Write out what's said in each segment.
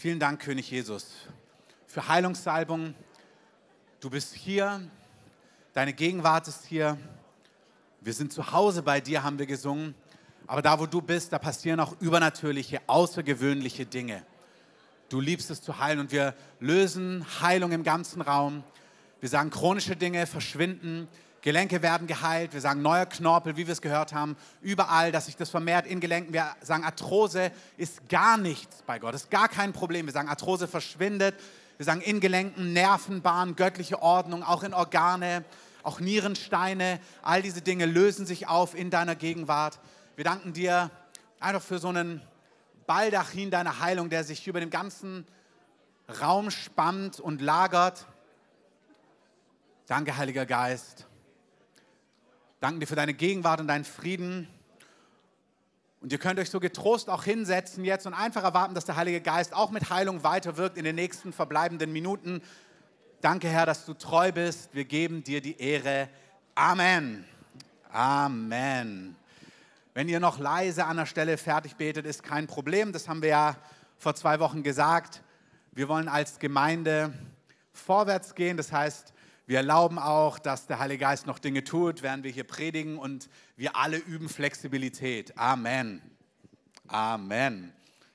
Vielen Dank, König Jesus, für Heilungssalbung. Du bist hier, deine Gegenwart ist hier. Wir sind zu Hause bei dir, haben wir gesungen. Aber da, wo du bist, da passieren auch übernatürliche, außergewöhnliche Dinge. Du liebst es zu heilen und wir lösen Heilung im ganzen Raum. Wir sagen, chronische Dinge verschwinden, Gelenke werden geheilt, wir sagen neuer Knorpel, wie wir es gehört haben, überall, dass sich das vermehrt in Gelenken. Wir sagen, Arthrose ist gar nichts bei Gott, ist gar kein Problem. Wir sagen, Arthrose verschwindet. Wir sagen, in Gelenken, Nervenbahn, göttliche Ordnung, auch in Organe, auch Nierensteine, all diese Dinge lösen sich auf in deiner Gegenwart. Wir danken dir einfach für so einen Baldachin deiner Heilung, der sich über den ganzen Raum spannt und lagert. Danke, Heiliger Geist. Danken dir für deine Gegenwart und deinen Frieden. Und ihr könnt euch so getrost auch hinsetzen jetzt und einfach erwarten, dass der Heilige Geist auch mit Heilung weiterwirkt in den nächsten verbleibenden Minuten. Danke, Herr, dass du treu bist. Wir geben dir die Ehre. Amen. Amen. Wenn ihr noch leise an der Stelle fertig betet, ist kein Problem. Das haben wir ja vor zwei Wochen gesagt. Wir wollen als Gemeinde vorwärts gehen. Das heißt, wir erlauben auch, dass der Heilige Geist noch Dinge tut, während wir hier predigen und wir alle üben Flexibilität. Amen. Amen.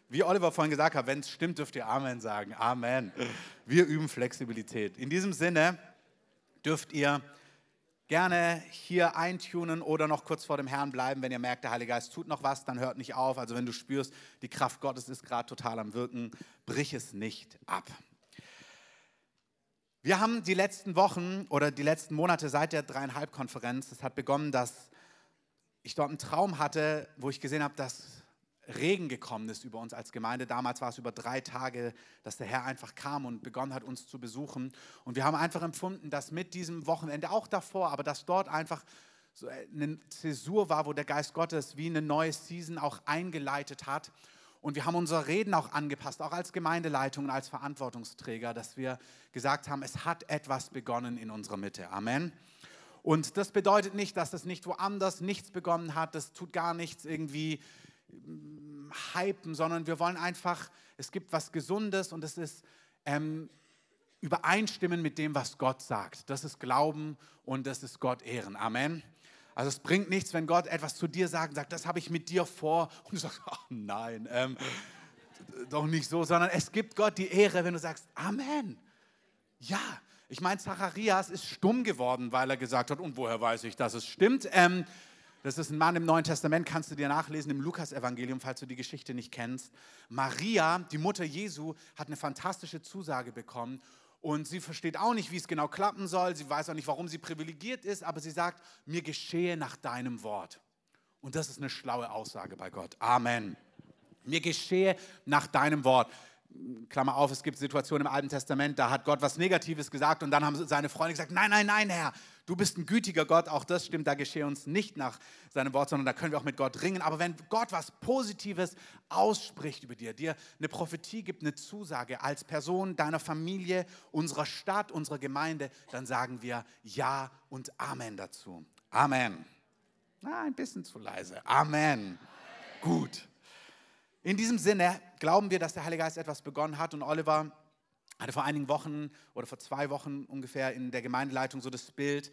Wie Oliver vorhin gesagt hat, wenn es stimmt, dürft ihr Amen sagen. Amen. Wir üben Flexibilität. In diesem Sinne dürft ihr gerne hier eintunen oder noch kurz vor dem Herrn bleiben. Wenn ihr merkt, der Heilige Geist tut noch was, dann hört nicht auf. Also wenn du spürst, die Kraft Gottes ist gerade total am Wirken, brich es nicht ab. Wir haben die letzten Wochen oder die letzten Monate seit der dreieinhalb Konferenz, es hat begonnen, dass ich dort einen Traum hatte, wo ich gesehen habe, dass Regen gekommen ist über uns als Gemeinde. Damals war es über drei Tage, dass der Herr einfach kam und begonnen hat, uns zu besuchen. Und wir haben einfach empfunden, dass mit diesem Wochenende, auch davor, aber dass dort einfach so eine Zäsur war, wo der Geist Gottes wie eine neue Season auch eingeleitet hat. Und wir haben unsere Reden auch angepasst, auch als Gemeindeleitung und als Verantwortungsträger, dass wir gesagt haben, es hat etwas begonnen in unserer Mitte. Amen. Und das bedeutet nicht, dass es nicht woanders nichts begonnen hat. Das tut gar nichts irgendwie mm, hypen, sondern wir wollen einfach, es gibt was Gesundes und es ist ähm, übereinstimmen mit dem, was Gott sagt. Das ist Glauben und das ist Gott ehren. Amen. Also es bringt nichts, wenn Gott etwas zu dir sagt sagt, das habe ich mit dir vor. Und du sagst, ach nein, ähm, doch nicht so, sondern es gibt Gott die Ehre, wenn du sagst, Amen. Ja, ich meine, Zacharias ist stumm geworden, weil er gesagt hat, und woher weiß ich, dass es stimmt? Ähm, das ist ein Mann im Neuen Testament, kannst du dir nachlesen im Lukas-Evangelium, falls du die Geschichte nicht kennst. Maria, die Mutter Jesu, hat eine fantastische Zusage bekommen und sie versteht auch nicht, wie es genau klappen soll. Sie weiß auch nicht, warum sie privilegiert ist, aber sie sagt, mir geschehe nach deinem Wort. Und das ist eine schlaue Aussage bei Gott. Amen. Mir geschehe nach deinem Wort. Klammer auf, es gibt Situationen im Alten Testament, da hat Gott was Negatives gesagt und dann haben seine Freunde gesagt, nein, nein, nein, Herr, du bist ein gütiger Gott, auch das stimmt, da geschehe uns nicht nach seinem Wort, sondern da können wir auch mit Gott ringen. Aber wenn Gott was Positives ausspricht über dir, dir eine Prophetie gibt, eine Zusage als Person deiner Familie, unserer Stadt, unserer Gemeinde, dann sagen wir Ja und Amen dazu. Amen. Na, ein bisschen zu leise. Amen. Gut. In diesem Sinne glauben wir, dass der Heilige Geist etwas begonnen hat und Oliver hatte vor einigen Wochen oder vor zwei Wochen ungefähr in der Gemeindeleitung so das Bild,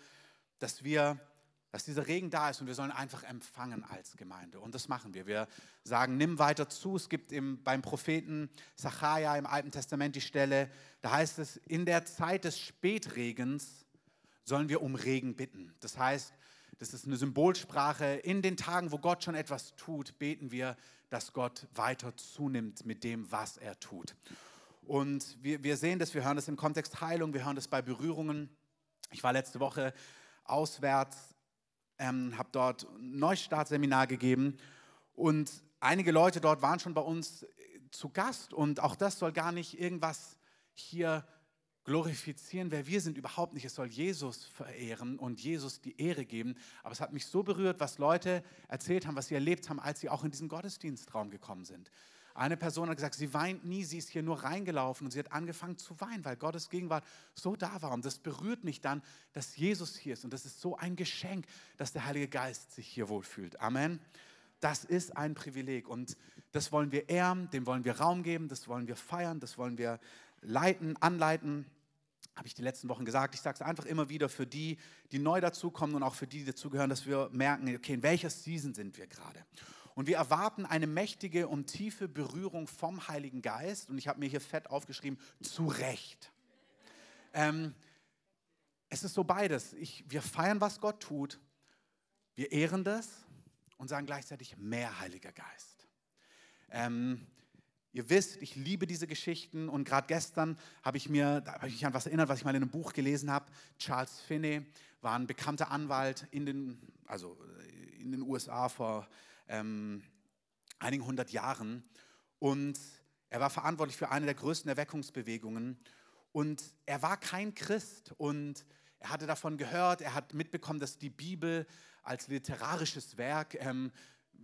dass wir, dass dieser Regen da ist und wir sollen einfach empfangen als Gemeinde. Und das machen wir. Wir sagen, nimm weiter zu. Es gibt im, beim Propheten Sacharja im Alten Testament die Stelle, da heißt es, in der Zeit des Spätregens sollen wir um Regen bitten. Das heißt, das ist eine Symbolsprache. In den Tagen, wo Gott schon etwas tut, beten wir, dass Gott weiter zunimmt mit dem, was er tut. Und wir, wir sehen das, wir hören das im Kontext Heilung, wir hören das bei Berührungen. Ich war letzte Woche auswärts, ähm, habe dort ein Neustartseminar gegeben und einige Leute dort waren schon bei uns zu Gast und auch das soll gar nicht irgendwas hier glorifizieren, wer wir sind, überhaupt nicht. Es soll Jesus verehren und Jesus die Ehre geben. Aber es hat mich so berührt, was Leute erzählt haben, was sie erlebt haben, als sie auch in diesen Gottesdienstraum gekommen sind. Eine Person hat gesagt, sie weint nie, sie ist hier nur reingelaufen und sie hat angefangen zu weinen, weil Gottes Gegenwart so da war. Und das berührt mich dann, dass Jesus hier ist. Und das ist so ein Geschenk, dass der Heilige Geist sich hier wohlfühlt. Amen. das ist ein Privileg und das wollen wir ehren, dem wollen wir Raum geben, das wollen wir feiern, das wollen wir leiten, anleiten. Habe ich die letzten Wochen gesagt. Ich sage es einfach immer wieder für die, die neu dazukommen und auch für die, die dazugehören, dass wir merken, okay, in welcher Season sind wir gerade. Und wir erwarten eine mächtige und tiefe Berührung vom Heiligen Geist. Und ich habe mir hier fett aufgeschrieben, zu Recht. Ähm, es ist so beides. Ich, wir feiern, was Gott tut. Wir ehren das und sagen gleichzeitig mehr Heiliger Geist. Ähm, ihr wisst, ich liebe diese Geschichten und gerade gestern habe ich, mir, hab ich mich an was erinnert, was ich mal in einem Buch gelesen habe. Charles Finney war ein bekannter Anwalt in den, also in den USA vor ähm, einigen hundert Jahren und er war verantwortlich für eine der größten Erweckungsbewegungen und er war kein Christ und er hatte davon gehört, er hat mitbekommen, dass die Bibel als literarisches Werk ähm,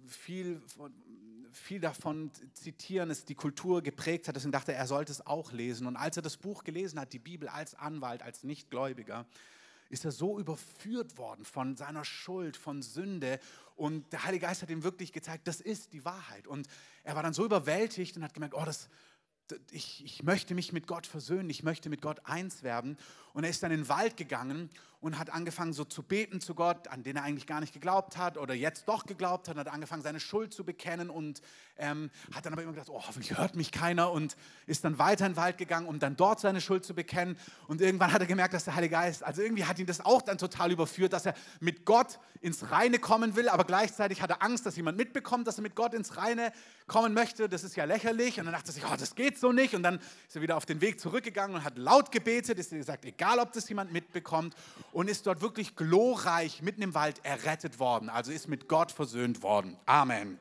viel, viel davon zitieren, es die Kultur geprägt hat. Deswegen dachte er, er sollte es auch lesen. Und als er das Buch gelesen hat, die Bibel als Anwalt, als Nichtgläubiger, ist er so überführt worden von seiner Schuld, von Sünde. Und der Heilige Geist hat ihm wirklich gezeigt, das ist die Wahrheit. Und er war dann so überwältigt und hat gemerkt, oh, das, ich, ich möchte mich mit Gott versöhnen, ich möchte mit Gott eins werden. Und er ist dann in den Wald gegangen und hat angefangen so zu beten zu Gott, an den er eigentlich gar nicht geglaubt hat oder jetzt doch geglaubt hat, hat angefangen seine Schuld zu bekennen und ähm, hat dann aber immer gedacht, oh, hoffentlich hört mich keiner und ist dann weiter in den Wald gegangen, um dann dort seine Schuld zu bekennen. Und irgendwann hat er gemerkt, dass der Heilige Geist, also irgendwie hat ihn das auch dann total überführt, dass er mit Gott ins Reine kommen will, aber gleichzeitig hat er Angst, dass jemand mitbekommt, dass er mit Gott ins Reine kommen möchte. Das ist ja lächerlich. Und dann dachte er sich, oh, das geht so nicht. Und dann ist er wieder auf den Weg zurückgegangen und hat laut gebetet, ist gesagt, egal ob das jemand mitbekommt und ist dort wirklich glorreich mitten im Wald errettet worden. Also ist mit Gott versöhnt worden. Amen.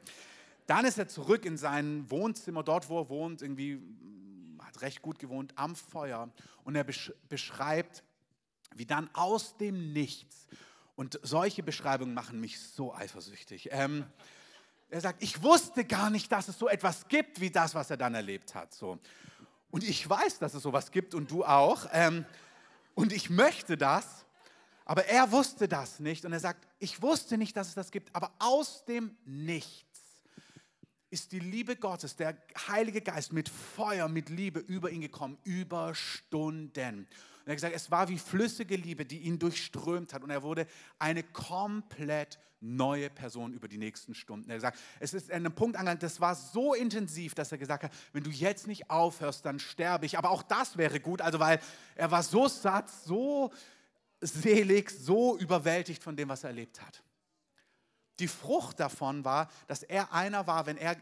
Dann ist er zurück in sein Wohnzimmer, dort wo er wohnt, irgendwie hat recht gut gewohnt, am Feuer. Und er beschreibt, wie dann aus dem Nichts, und solche Beschreibungen machen mich so eifersüchtig. Ähm, er sagt, ich wusste gar nicht, dass es so etwas gibt, wie das, was er dann erlebt hat. So. Und ich weiß, dass es sowas gibt und du auch. Ähm, und ich möchte das, aber er wusste das nicht. Und er sagt, ich wusste nicht, dass es das gibt, aber aus dem Nichts ist die Liebe Gottes, der Heilige Geist mit Feuer, mit Liebe über ihn gekommen, über Stunden. Und er hat gesagt, es war wie flüssige Liebe, die ihn durchströmt hat. Und er wurde eine komplett neue Person über die nächsten Stunden. Er hat gesagt, es ist an einem Punkt angelangt, das war so intensiv, dass er gesagt hat, wenn du jetzt nicht aufhörst, dann sterbe ich. Aber auch das wäre gut, also weil er war so satt, so selig, so überwältigt von dem, was er erlebt hat. Die Frucht davon war, dass er einer war, wenn er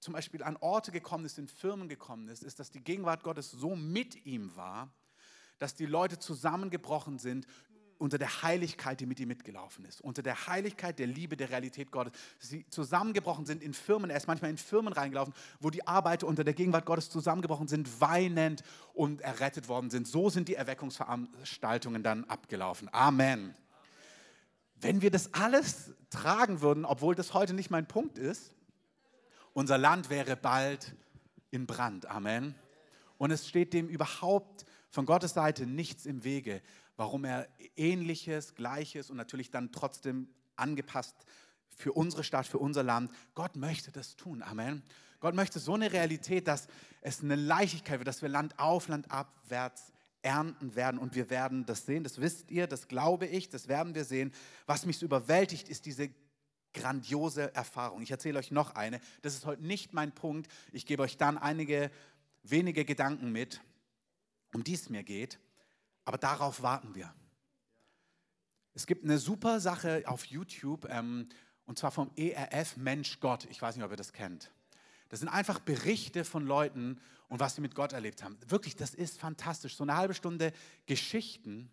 zum Beispiel an Orte gekommen ist, in Firmen gekommen ist, ist, dass die Gegenwart Gottes so mit ihm war, dass die Leute zusammengebrochen sind unter der Heiligkeit, die mit ihm mitgelaufen ist, unter der Heiligkeit, der Liebe, der Realität Gottes. Sie zusammengebrochen sind in Firmen, er ist manchmal in Firmen reingelaufen, wo die Arbeiter unter der Gegenwart Gottes zusammengebrochen sind, weinend und errettet worden sind. So sind die Erweckungsveranstaltungen dann abgelaufen. Amen. Wenn wir das alles tragen würden, obwohl das heute nicht mein Punkt ist, unser Land wäre bald in Brand. Amen. Und es steht dem überhaupt von Gottes Seite nichts im Wege, warum er ähnliches, gleiches und natürlich dann trotzdem angepasst für unsere Stadt, für unser Land. Gott möchte das tun. Amen. Gott möchte so eine Realität, dass es eine Leichtigkeit wird, dass wir Land auf, Land abwärts ernten werden und wir werden das sehen. Das wisst ihr, das glaube ich, das werden wir sehen. Was mich so überwältigt, ist diese grandiose Erfahrung. Ich erzähle euch noch eine. Das ist heute nicht mein Punkt. Ich gebe euch dann einige wenige Gedanken mit um die es mir geht. Aber darauf warten wir. Es gibt eine super Sache auf YouTube, ähm, und zwar vom ERF Mensch Gott. Ich weiß nicht, ob ihr das kennt. Das sind einfach Berichte von Leuten und was sie mit Gott erlebt haben. Wirklich, das ist fantastisch. So eine halbe Stunde Geschichten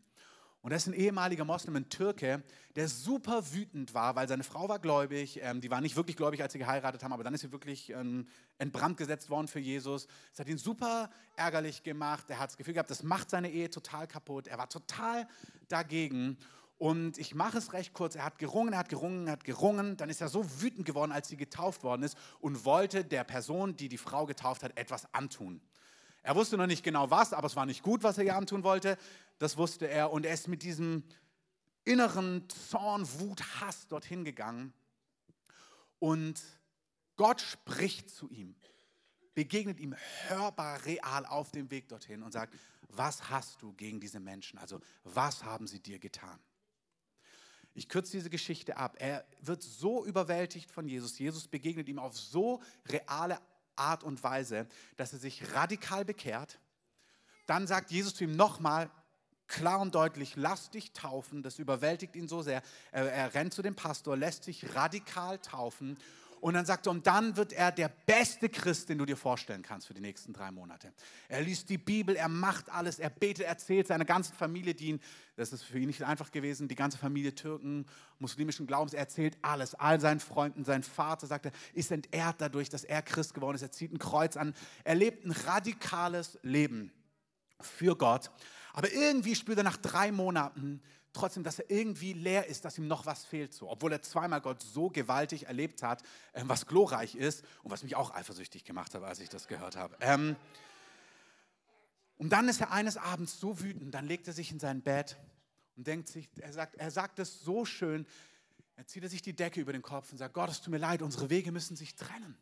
und das ist ein ehemaliger Moslem, ein Türke, der super wütend war, weil seine Frau war gläubig. Ähm, die war nicht wirklich gläubig, als sie geheiratet haben, aber dann ist sie wirklich ähm, in Brand gesetzt worden für Jesus. Es hat ihn super ärgerlich gemacht. Er hat das Gefühl gehabt, das macht seine Ehe total kaputt. Er war total dagegen. Und ich mache es recht kurz. Er hat gerungen, er hat gerungen, er hat gerungen. Dann ist er so wütend geworden, als sie getauft worden ist und wollte der Person, die die Frau getauft hat, etwas antun. Er wusste noch nicht genau was, aber es war nicht gut, was er ihr antun wollte. Das wusste er. Und er ist mit diesem inneren Zorn, Wut, Hass dorthin gegangen. Und Gott spricht zu ihm, begegnet ihm hörbar real auf dem Weg dorthin und sagt, was hast du gegen diese Menschen? Also was haben sie dir getan? Ich kürze diese Geschichte ab. Er wird so überwältigt von Jesus. Jesus begegnet ihm auf so reale Art und Weise, dass er sich radikal bekehrt. Dann sagt Jesus zu ihm nochmal klar und deutlich, lass dich taufen. Das überwältigt ihn so sehr. Er, er rennt zu dem Pastor, lässt sich radikal taufen und dann sagt er, und dann wird er der beste Christ, den du dir vorstellen kannst für die nächsten drei Monate. Er liest die Bibel, er macht alles, er betet, erzählt seiner ganzen Familie, die ihn, das ist für ihn nicht einfach gewesen, die ganze Familie Türken, muslimischen Glaubens, er erzählt alles, all seinen Freunden, sein Vater, sagt er, ist entehrt dadurch, dass er Christ geworden ist, er zieht ein Kreuz an, er lebt ein radikales Leben für Gott. Aber irgendwie spürt er nach drei Monaten, trotzdem, dass er irgendwie leer ist, dass ihm noch was fehlt. So. Obwohl er zweimal Gott so gewaltig erlebt hat, äh, was glorreich ist und was mich auch eifersüchtig gemacht hat, als ich das gehört habe. Ähm, und dann ist er eines Abends so wütend, dann legt er sich in sein Bett und denkt sich, er sagt, er sagt es so schön, er zieht er sich die Decke über den Kopf und sagt, Gott, es tut mir leid, unsere Wege müssen sich trennen.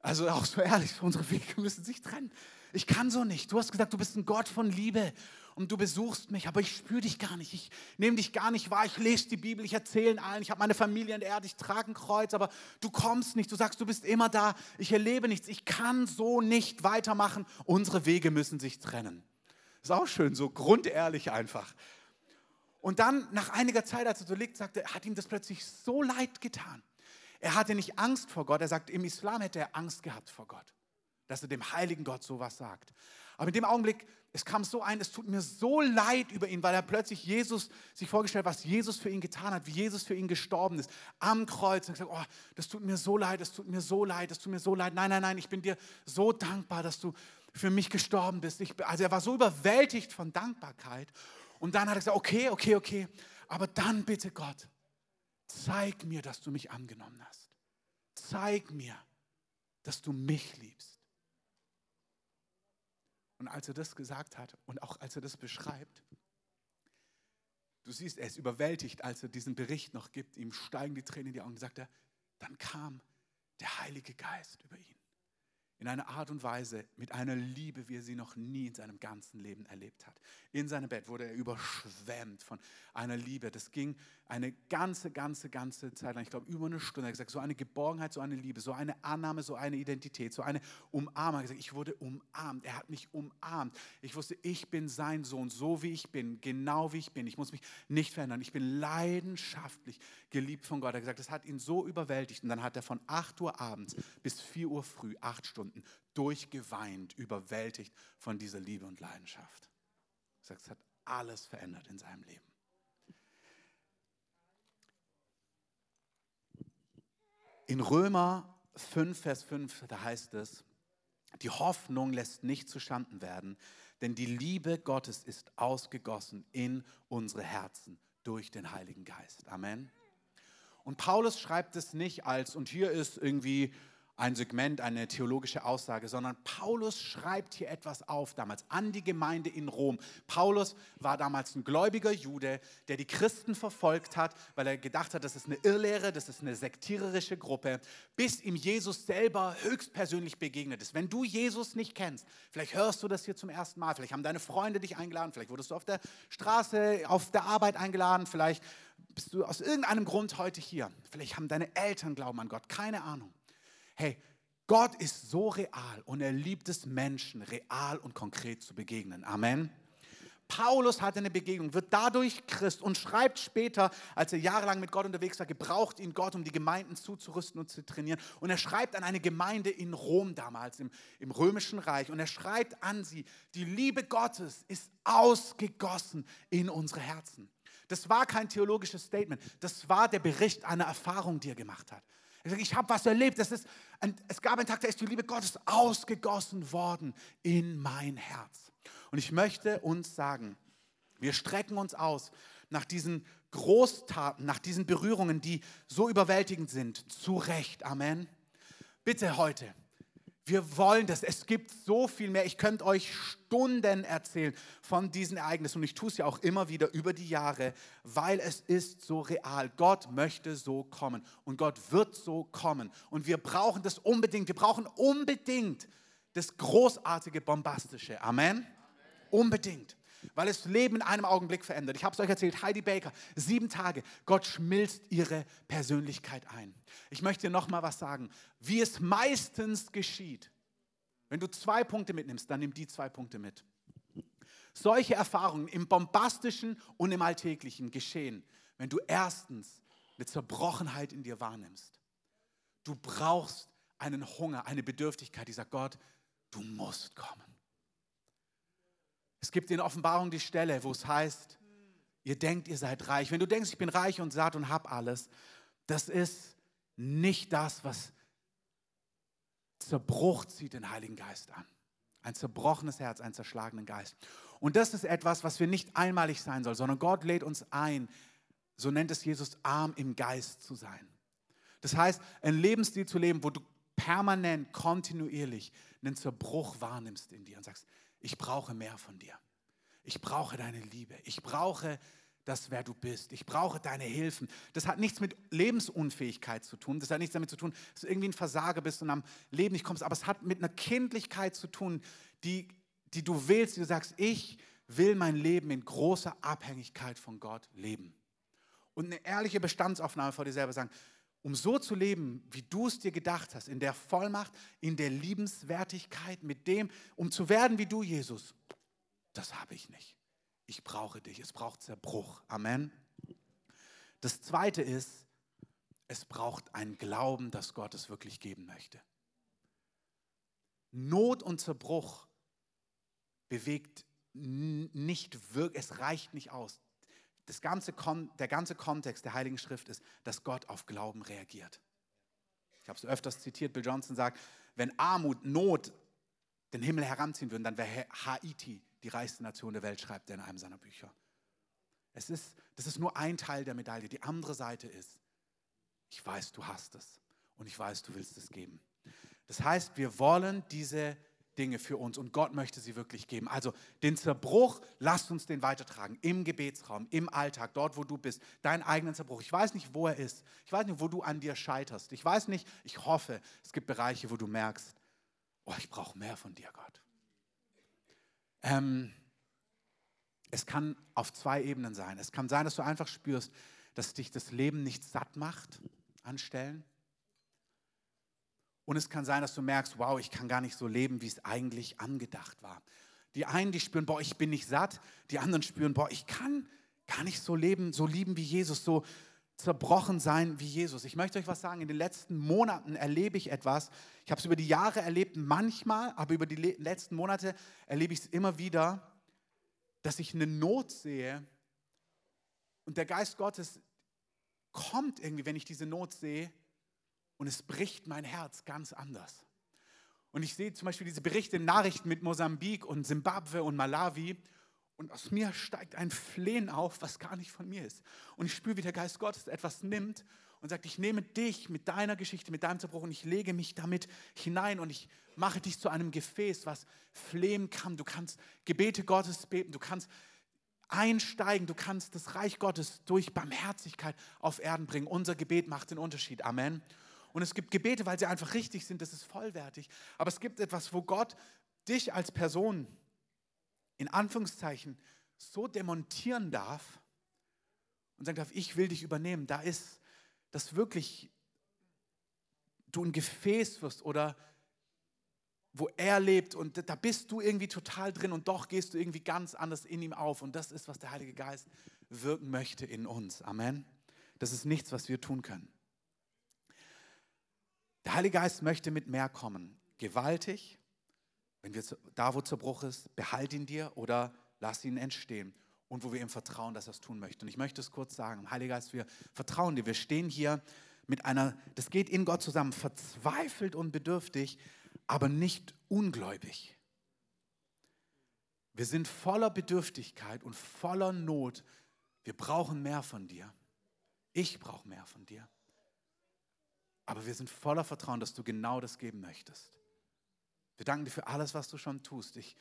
Also auch so ehrlich, unsere Wege müssen sich trennen. Ich kann so nicht. Du hast gesagt, du bist ein Gott von Liebe und du besuchst mich, aber ich spüre dich gar nicht. Ich nehme dich gar nicht wahr. Ich lese die Bibel, ich erzähle allen, ich habe meine Familie in der Erde, ich trage ein Kreuz, aber du kommst nicht. Du sagst, du bist immer da. Ich erlebe nichts. Ich kann so nicht weitermachen. Unsere Wege müssen sich trennen. Ist auch schön, so grundehrlich einfach. Und dann, nach einiger Zeit, als er so liegt, sagte, hat ihm das plötzlich so leid getan. Er hatte nicht Angst vor Gott. Er sagt, im Islam hätte er Angst gehabt vor Gott, dass er dem heiligen Gott sowas sagt. Aber in dem Augenblick, es kam so ein, es tut mir so leid über ihn, weil er plötzlich Jesus sich vorgestellt, hat, was Jesus für ihn getan hat, wie Jesus für ihn gestorben ist, am Kreuz. Und gesagt, oh, das tut mir so leid, das tut mir so leid, das tut mir so leid. Nein, nein, nein, ich bin dir so dankbar, dass du für mich gestorben bist. Ich, also er war so überwältigt von Dankbarkeit. Und dann hat er gesagt, okay, okay, okay, aber dann bitte Gott, zeig mir, dass du mich angenommen hast. Zeig mir, dass du mich liebst. Und als er das gesagt hat und auch als er das beschreibt, du siehst, er ist überwältigt, als er diesen Bericht noch gibt, ihm steigen die Tränen in die Augen. Sagt er, dann kam der Heilige Geist über ihn in einer Art und Weise, mit einer Liebe, wie er sie noch nie in seinem ganzen Leben erlebt hat. In seinem Bett wurde er überschwemmt von einer Liebe. Das ging eine ganze, ganze, ganze Zeit lang, ich glaube über eine Stunde. Er hat gesagt, so eine Geborgenheit, so eine Liebe, so eine Annahme, so eine Identität, so eine Umarmung. Er hat gesagt, ich wurde umarmt. Er hat mich umarmt. Ich wusste, ich bin sein Sohn, so wie ich bin, genau wie ich bin. Ich muss mich nicht verändern. Ich bin leidenschaftlich geliebt von Gott. Er hat gesagt, das hat ihn so überwältigt. Und dann hat er von 8 Uhr abends bis 4 Uhr früh, acht Stunden, durchgeweint, überwältigt von dieser Liebe und Leidenschaft. Er sagt, es hat alles verändert in seinem Leben. In Römer 5, Vers 5, da heißt es, die Hoffnung lässt nicht zustanden werden, denn die Liebe Gottes ist ausgegossen in unsere Herzen durch den Heiligen Geist. Amen. Und Paulus schreibt es nicht als, und hier ist irgendwie ein Segment, eine theologische Aussage, sondern Paulus schreibt hier etwas auf, damals an die Gemeinde in Rom. Paulus war damals ein gläubiger Jude, der die Christen verfolgt hat, weil er gedacht hat, das ist eine Irrlehre, das ist eine sektiererische Gruppe, bis ihm Jesus selber höchstpersönlich begegnet ist. Wenn du Jesus nicht kennst, vielleicht hörst du das hier zum ersten Mal, vielleicht haben deine Freunde dich eingeladen, vielleicht wurdest du auf der Straße, auf der Arbeit eingeladen, vielleicht bist du aus irgendeinem Grund heute hier, vielleicht haben deine Eltern Glauben an Gott, keine Ahnung. Hey, Gott ist so real und er liebt es, Menschen real und konkret zu begegnen. Amen. Paulus hatte eine Begegnung, wird dadurch Christ und schreibt später, als er jahrelang mit Gott unterwegs war, gebraucht ihn Gott, um die Gemeinden zuzurüsten und zu trainieren. Und er schreibt an eine Gemeinde in Rom damals, im, im römischen Reich. Und er schreibt an sie, die Liebe Gottes ist ausgegossen in unsere Herzen. Das war kein theologisches Statement, das war der Bericht einer Erfahrung, die er gemacht hat. Er sagt, ich habe was erlebt. Das ist ein, es gab einen Tag, da ist die Liebe Gottes ausgegossen worden in mein Herz. Und ich möchte uns sagen, wir strecken uns aus nach diesen Großtaten, nach diesen Berührungen, die so überwältigend sind. Zu Recht. Amen. Bitte heute, Wir wollen das. Es gibt so viel mehr. Ich könnte euch Stunden erzählen von diesen Ereignissen. Und ich tue es ja auch immer wieder über die Jahre, weil es ist so real. Gott möchte so kommen. Und Gott wird so kommen. Und wir brauchen das unbedingt. Wir brauchen unbedingt das großartige, bombastische. Amen. Unbedingt. Weil es Leben in einem Augenblick verändert. Ich habe es euch erzählt, Heidi Baker, sieben Tage. Gott schmilzt ihre Persönlichkeit ein. Ich möchte dir noch mal was sagen. Wie es meistens geschieht, wenn du zwei Punkte mitnimmst, dann nimm die zwei Punkte mit. Solche Erfahrungen im bombastischen und im alltäglichen geschehen, wenn du erstens eine Zerbrochenheit in dir wahrnimmst. Du brauchst einen Hunger, eine Bedürftigkeit, die sagt, Gott, du musst kommen. Es gibt in Offenbarung die Stelle, wo es heißt, ihr denkt, ihr seid reich. Wenn du denkst, ich bin reich und satt und hab alles, das ist nicht das, was Zerbruch zieht den Heiligen Geist an. Ein zerbrochenes Herz, einen zerschlagenen Geist. Und das ist etwas, was wir nicht einmalig sein soll, sondern Gott lädt uns ein, so nennt es Jesus, arm im Geist zu sein. Das heißt, einen Lebensstil zu leben, wo du permanent, kontinuierlich einen Zerbruch wahrnimmst in dir und sagst, ich brauche mehr von dir. Ich brauche deine Liebe. Ich brauche das, wer du bist. Ich brauche deine Hilfen. Das hat nichts mit Lebensunfähigkeit zu tun. Das hat nichts damit zu tun, dass du irgendwie ein Versager bist und am Leben nicht kommst. Aber es hat mit einer Kindlichkeit zu tun, die, die du willst, du sagst, ich will mein Leben in großer Abhängigkeit von Gott leben. Und eine ehrliche Bestandsaufnahme vor dir selber sagen, um so zu leben, wie du es dir gedacht hast, in der Vollmacht, in der Liebenswertigkeit, mit dem, um zu werden wie du, Jesus, das habe ich nicht. Ich brauche dich. Es braucht Zerbruch. Amen. Das Zweite ist, es braucht einen Glauben, dass Gott es wirklich geben möchte. Not und Zerbruch bewegt nicht wirklich, es reicht nicht aus das ganze der ganze Kontext der Heiligen Schrift ist, dass Gott auf Glauben reagiert. Ich habe es öfters zitiert, Bill Johnson sagt, wenn Armut, Not den Himmel heranziehen würden, dann wäre Haiti die reichste Nation der Welt, schreibt er in einem seiner Bücher. Es ist, das ist nur ein Teil der Medaille. Die andere Seite ist, ich weiß, du hast es und ich weiß, du willst es geben. Das heißt, wir wollen diese Dinge für uns und Gott möchte sie wirklich geben. Also den Zerbruch, lasst uns den weitertragen im Gebetsraum, im Alltag, dort, wo du bist, deinen eigenen Zerbruch. Ich weiß nicht, wo er ist. Ich weiß nicht, wo du an dir scheiterst. Ich weiß nicht, ich hoffe, es gibt Bereiche, wo du merkst, oh, ich brauche mehr von dir, Gott. Ähm, es kann auf zwei Ebenen sein. Es kann sein, dass du einfach spürst, dass dich das Leben nicht satt macht an Stellen und es kann sein, dass du merkst, wow, ich kann gar nicht so leben, wie es eigentlich angedacht war. Die einen, die spüren, boah, ich bin nicht satt. Die anderen spüren, boah, ich kann gar nicht so leben, so lieben wie Jesus, so zerbrochen sein wie Jesus. Ich möchte euch was sagen, in den letzten Monaten erlebe ich etwas. Ich habe es über die Jahre erlebt, manchmal, aber über die letzten Monate erlebe ich es immer wieder, dass ich eine Not sehe und der Geist Gottes kommt irgendwie, wenn ich diese Not sehe und es bricht mein Herz ganz anders. Und ich sehe zum Beispiel diese Berichte, Nachrichten mit Mosambik und Simbabwe und Malawi und aus mir steigt ein Flehen auf, was gar nicht von mir ist. Und ich spüre, wie der Geist Gottes etwas nimmt und sagt, ich nehme dich mit deiner Geschichte, mit deinem Zerbruch und ich lege mich damit hinein und ich mache dich zu einem Gefäß, was flehen kann. Du kannst Gebete Gottes beten, du kannst einsteigen, du kannst das Reich Gottes durch Barmherzigkeit auf Erden bringen. Unser Gebet macht den Unterschied. Amen. Und es gibt Gebete, weil sie einfach richtig sind, das ist vollwertig. Aber es gibt etwas, wo Gott dich als Person in Anführungszeichen so demontieren darf und sagen darf, ich will dich übernehmen. Da ist das wirklich, du ein Gefäß wirst oder wo er lebt und da bist du irgendwie total drin und doch gehst du irgendwie ganz anders in ihm auf. Und das ist, was der Heilige Geist wirken möchte in uns. Amen. Das ist nichts, was wir tun können. Der Heilige Geist möchte mit mehr kommen. Gewaltig, wenn wir da, wo Zerbruch ist, behalt ihn dir oder lass ihn entstehen. Und wo wir ihm vertrauen, dass er es tun möchte. Und ich möchte es kurz sagen, Heiliger Geist, wir vertrauen dir. Wir stehen hier mit einer, das geht in Gott zusammen, verzweifelt und bedürftig, aber nicht ungläubig. Wir sind voller Bedürftigkeit und voller Not. Wir brauchen mehr von dir. Ich brauche mehr von dir. Aber wir sind voller Vertrauen, dass du genau das geben möchtest. Wir danken dir für alles, was du schon tust. Ich,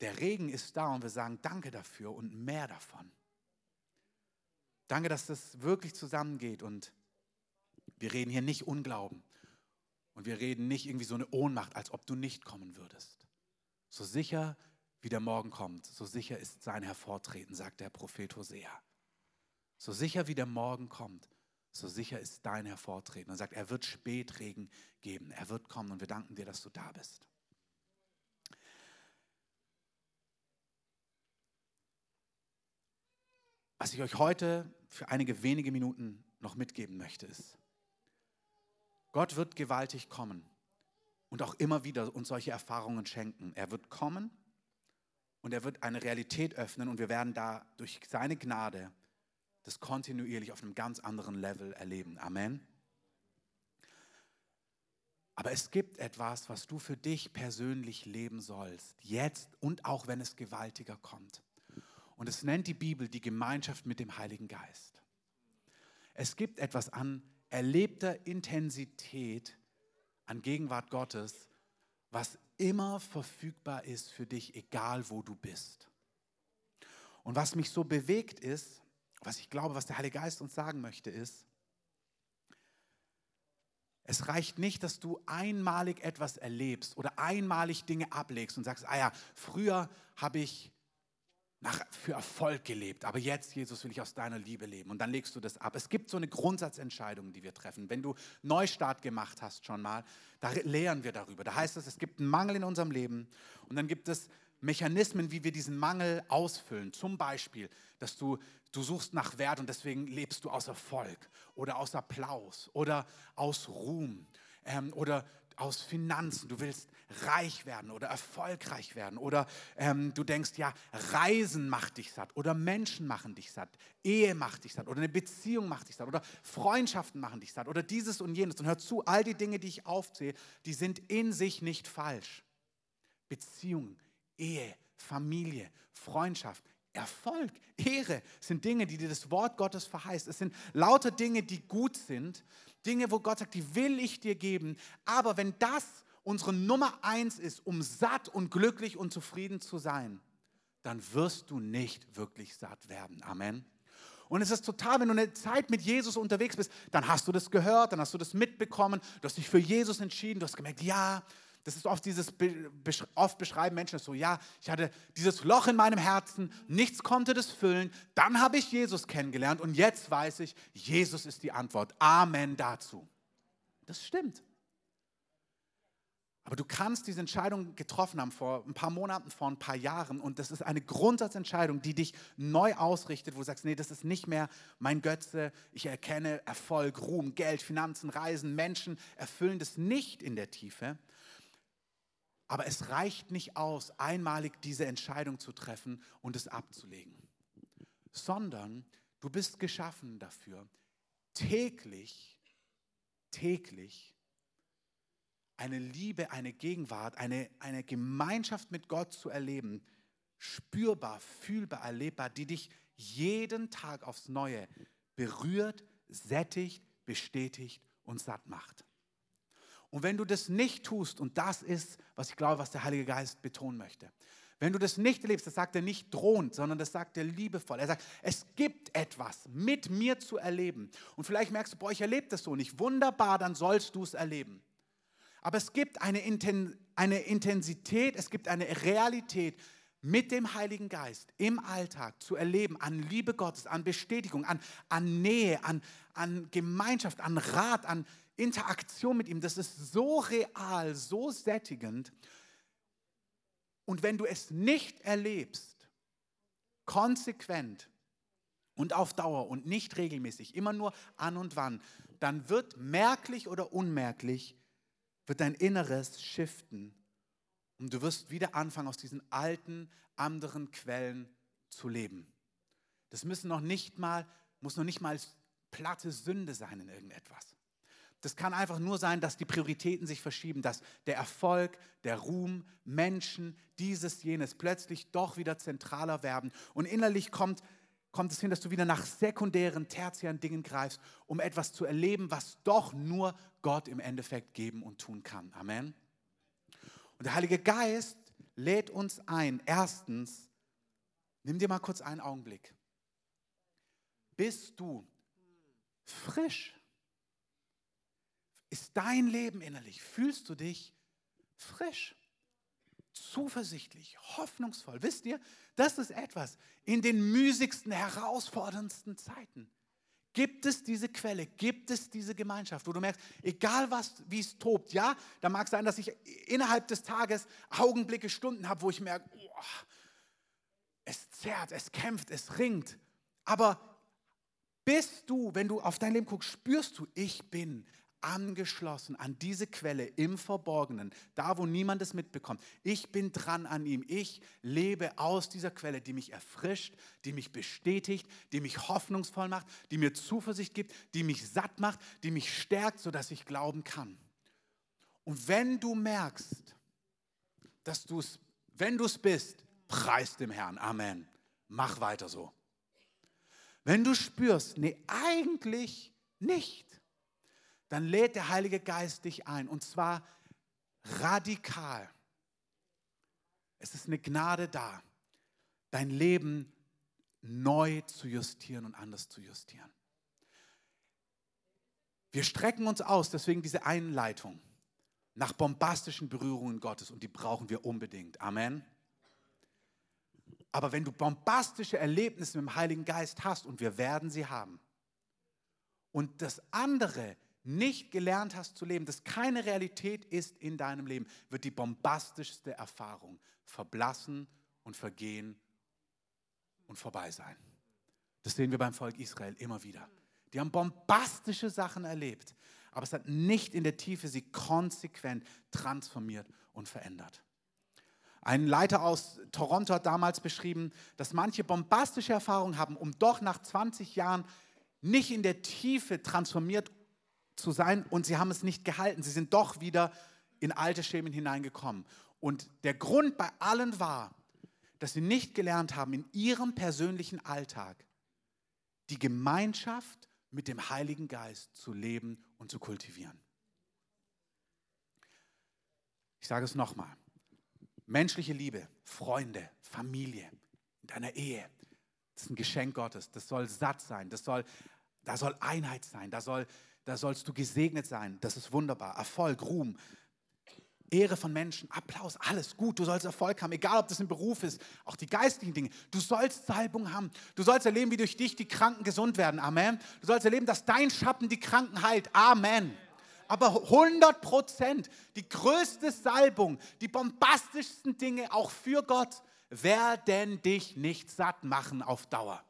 der Regen ist da und wir sagen Danke dafür und mehr davon. Danke, dass das wirklich zusammengeht und wir reden hier nicht Unglauben und wir reden nicht irgendwie so eine Ohnmacht, als ob du nicht kommen würdest. So sicher wie der Morgen kommt, so sicher ist sein Hervortreten, sagt der Prophet Hosea. So sicher wie der Morgen kommt, so sicher ist dein Hervortreten. Und sagt, er wird Spätregen geben, er wird kommen und wir danken dir, dass du da bist. Was ich euch heute für einige wenige Minuten noch mitgeben möchte, ist, Gott wird gewaltig kommen und auch immer wieder uns solche Erfahrungen schenken. Er wird kommen und er wird eine Realität öffnen und wir werden da durch seine Gnade das kontinuierlich auf einem ganz anderen Level erleben. Amen. Aber es gibt etwas, was du für dich persönlich leben sollst, jetzt und auch wenn es gewaltiger kommt. Und es nennt die Bibel die Gemeinschaft mit dem Heiligen Geist. Es gibt etwas an erlebter Intensität, an Gegenwart Gottes, was immer verfügbar ist für dich, egal wo du bist. Und was mich so bewegt ist, was ich glaube, was der Heilige Geist uns sagen möchte, ist, es reicht nicht, dass du einmalig etwas erlebst oder einmalig Dinge ablegst und sagst, ah ja, früher habe ich nach, für Erfolg gelebt. Aber jetzt, Jesus, will ich aus deiner Liebe leben. Und dann legst du das ab. Es gibt so eine Grundsatzentscheidung, die wir treffen. Wenn du Neustart gemacht hast schon mal, da lehren wir darüber. Da heißt es, es gibt einen Mangel in unserem Leben und dann gibt es Mechanismen, wie wir diesen Mangel ausfüllen. Zum Beispiel, dass du, du suchst nach Wert und deswegen lebst du aus Erfolg oder aus Applaus oder aus Ruhm ähm, oder aus Finanzen, du willst reich werden oder erfolgreich werden oder ähm, du denkst, ja, Reisen macht dich satt oder Menschen machen dich satt, Ehe macht dich satt oder eine Beziehung macht dich satt oder Freundschaften machen dich satt oder dieses und jenes. Und hör zu, all die Dinge, die ich aufzähle, die sind in sich nicht falsch. Beziehungen, Ehe, Familie, Freundschaft, Erfolg, Ehre sind Dinge, die dir das Wort Gottes verheißt. Es sind lauter Dinge, die gut sind, Dinge, wo Gott sagt, die will ich dir geben. Aber wenn das unsere Nummer eins ist, um satt und glücklich und zufrieden zu sein, dann wirst du nicht wirklich satt werden. Amen. Und es ist total, wenn du eine Zeit mit Jesus unterwegs bist, dann hast du das gehört, dann hast du das mitbekommen, du hast dich für Jesus entschieden, du hast gemerkt, ja, das ist oft dieses, oft beschreiben Menschen das so, ja, ich hatte dieses Loch in meinem Herzen, nichts konnte das füllen, dann habe ich Jesus kennengelernt und jetzt weiß ich, Jesus ist die Antwort. Amen dazu. Das stimmt. Aber du kannst diese Entscheidung getroffen haben vor ein paar Monaten, vor ein paar Jahren und das ist eine Grundsatzentscheidung, die dich neu ausrichtet, wo du sagst, nee, das ist nicht mehr mein Götze, ich erkenne Erfolg, Ruhm, Geld, Finanzen, Reisen, Menschen erfüllen das nicht in der Tiefe, aber es reicht nicht aus, einmalig diese Entscheidung zu treffen und es abzulegen, sondern du bist geschaffen dafür, täglich, täglich eine Liebe, eine Gegenwart, eine, eine Gemeinschaft mit Gott zu erleben, spürbar, fühlbar, erlebbar, die dich jeden Tag aufs Neue berührt, sättigt, bestätigt und satt macht. Und wenn du das nicht tust, und das ist, was ich glaube, was der Heilige Geist betonen möchte, wenn du das nicht erlebst, das sagt er nicht drohend, sondern das sagt er liebevoll. Er sagt, es gibt etwas mit mir zu erleben. Und vielleicht merkst du, boah, ich erlebe das so nicht. Wunderbar, dann sollst du es erleben. Aber es gibt eine, eine Intensität, es gibt eine Realität mit dem Heiligen Geist im Alltag zu erleben, an Liebe Gottes, an Bestätigung, an, an Nähe, an, an Gemeinschaft, an Rat, an Interaktion mit ihm, das ist so real, so sättigend. Und wenn du es nicht erlebst, konsequent und auf Dauer und nicht regelmäßig, immer nur an und wann, dann wird merklich oder unmerklich, wird dein Inneres shiften und du wirst wieder anfangen, aus diesen alten, anderen Quellen zu leben. Das müssen noch nicht mal, muss noch nicht mal platte Sünde sein in irgendetwas. Das kann einfach nur sein, dass die Prioritäten sich verschieben, dass der Erfolg, der Ruhm, Menschen, dieses, jenes plötzlich doch wieder zentraler werden. Und innerlich kommt, kommt es hin, dass du wieder nach sekundären, tertiären Dingen greifst, um etwas zu erleben, was doch nur Gott im Endeffekt geben und tun kann. Amen. Und der Heilige Geist lädt uns ein. Erstens, nimm dir mal kurz einen Augenblick. Bist du frisch? Ist dein Leben innerlich? Fühlst du dich frisch? Zuversichtlich, hoffnungsvoll. Wisst ihr, das ist etwas in den müßigsten, herausforderndsten Zeiten. Gibt es diese Quelle, gibt es diese Gemeinschaft, wo du merkst, egal was, wie es tobt, ja, da mag es sein, dass ich innerhalb des Tages Augenblicke, Stunden habe, wo ich merke, oh, es zerrt, es kämpft, es ringt. Aber bist du, wenn du auf dein Leben guckst, spürst du, ich bin angeschlossen an diese Quelle im Verborgenen, da wo niemand es mitbekommt. Ich bin dran an ihm. Ich lebe aus dieser Quelle, die mich erfrischt, die mich bestätigt, die mich hoffnungsvoll macht, die mir Zuversicht gibt, die mich satt macht, die mich stärkt, sodass ich glauben kann. Und wenn du merkst, dass du es, wenn du es bist, preis dem Herrn. Amen. Mach weiter so. Wenn du spürst, nee, eigentlich nicht, dann lädt der Heilige Geist dich ein und zwar radikal. Es ist eine Gnade da, dein Leben neu zu justieren und anders zu justieren. Wir strecken uns aus, deswegen diese Einleitung, nach bombastischen Berührungen Gottes und die brauchen wir unbedingt. Amen. Aber wenn du bombastische Erlebnisse mit dem Heiligen Geist hast, und wir werden sie haben, und das andere nicht gelernt hast zu leben, das keine Realität ist in deinem Leben, wird die bombastischste Erfahrung verblassen und vergehen und vorbei sein. Das sehen wir beim Volk Israel immer wieder. Die haben bombastische Sachen erlebt, aber es hat nicht in der Tiefe sie konsequent transformiert und verändert. Ein Leiter aus Toronto hat damals beschrieben, dass manche bombastische Erfahrungen haben, um doch nach 20 Jahren nicht in der Tiefe transformiert zu sein und sie haben es nicht gehalten. Sie sind doch wieder in alte Schemen hineingekommen. Und der Grund bei allen war, dass sie nicht gelernt haben, in ihrem persönlichen Alltag die Gemeinschaft mit dem Heiligen Geist zu leben und zu kultivieren. Ich sage es nochmal. Menschliche Liebe, Freunde, Familie, in deiner Ehe, das ist ein Geschenk Gottes. Das soll satt sein, das soll, da soll Einheit sein, da soll da sollst du gesegnet sein. Das ist wunderbar. Erfolg, Ruhm, Ehre von Menschen, Applaus, alles gut. Du sollst Erfolg haben, egal ob das im Beruf ist, auch die geistlichen Dinge. Du sollst Salbung haben. Du sollst erleben, wie durch dich die Kranken gesund werden. Amen. Du sollst erleben, dass dein Schatten die Kranken heilt. Amen. Aber 100 Prozent, die größte Salbung, die bombastischsten Dinge auch für Gott werden dich nicht satt machen auf Dauer.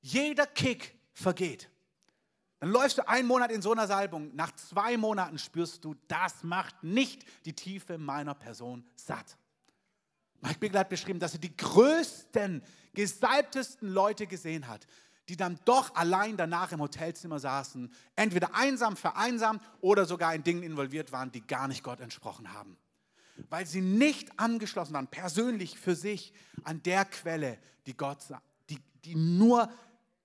Jeder Kick vergeht. Dann läufst du einen Monat in so einer Salbung. Nach zwei Monaten spürst du, das macht nicht die Tiefe meiner Person satt. Mike Bigler hat beschrieben, dass er die größten, gesalbtesten Leute gesehen hat, die dann doch allein danach im Hotelzimmer saßen, entweder einsam, vereinsamt oder sogar in Dingen involviert waren, die gar nicht Gott entsprochen haben. Weil sie nicht angeschlossen waren, persönlich für sich, an der Quelle, die Gott, die, die nur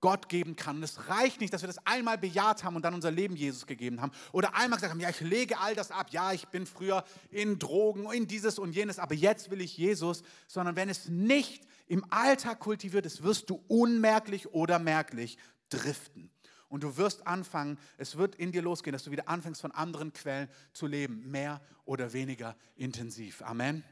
Gott geben kann. Und es reicht nicht, dass wir das einmal bejaht haben und dann unser Leben Jesus gegeben haben. Oder einmal gesagt haben, ja, ich lege all das ab. Ja, ich bin früher in Drogen, in dieses und jenes, aber jetzt will ich Jesus. Sondern wenn es nicht im Alltag kultiviert ist, wirst du unmerklich oder merklich driften. Und du wirst anfangen, es wird in dir losgehen, dass du wieder anfängst, von anderen Quellen zu leben, mehr oder weniger intensiv. Amen.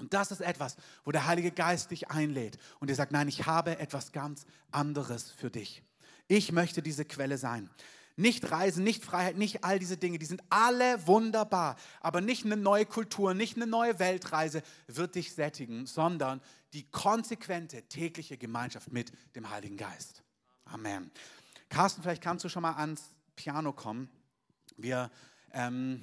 Und das ist etwas, wo der Heilige Geist dich einlädt und dir sagt, nein, ich habe etwas ganz anderes für dich. Ich möchte diese Quelle sein. Nicht Reisen, nicht Freiheit, nicht all diese Dinge, die sind alle wunderbar. Aber nicht eine neue Kultur, nicht eine neue Weltreise wird dich sättigen, sondern die konsequente tägliche Gemeinschaft mit dem Heiligen Geist. Amen. Carsten, vielleicht kannst du schon mal ans Piano kommen. Wir ähm,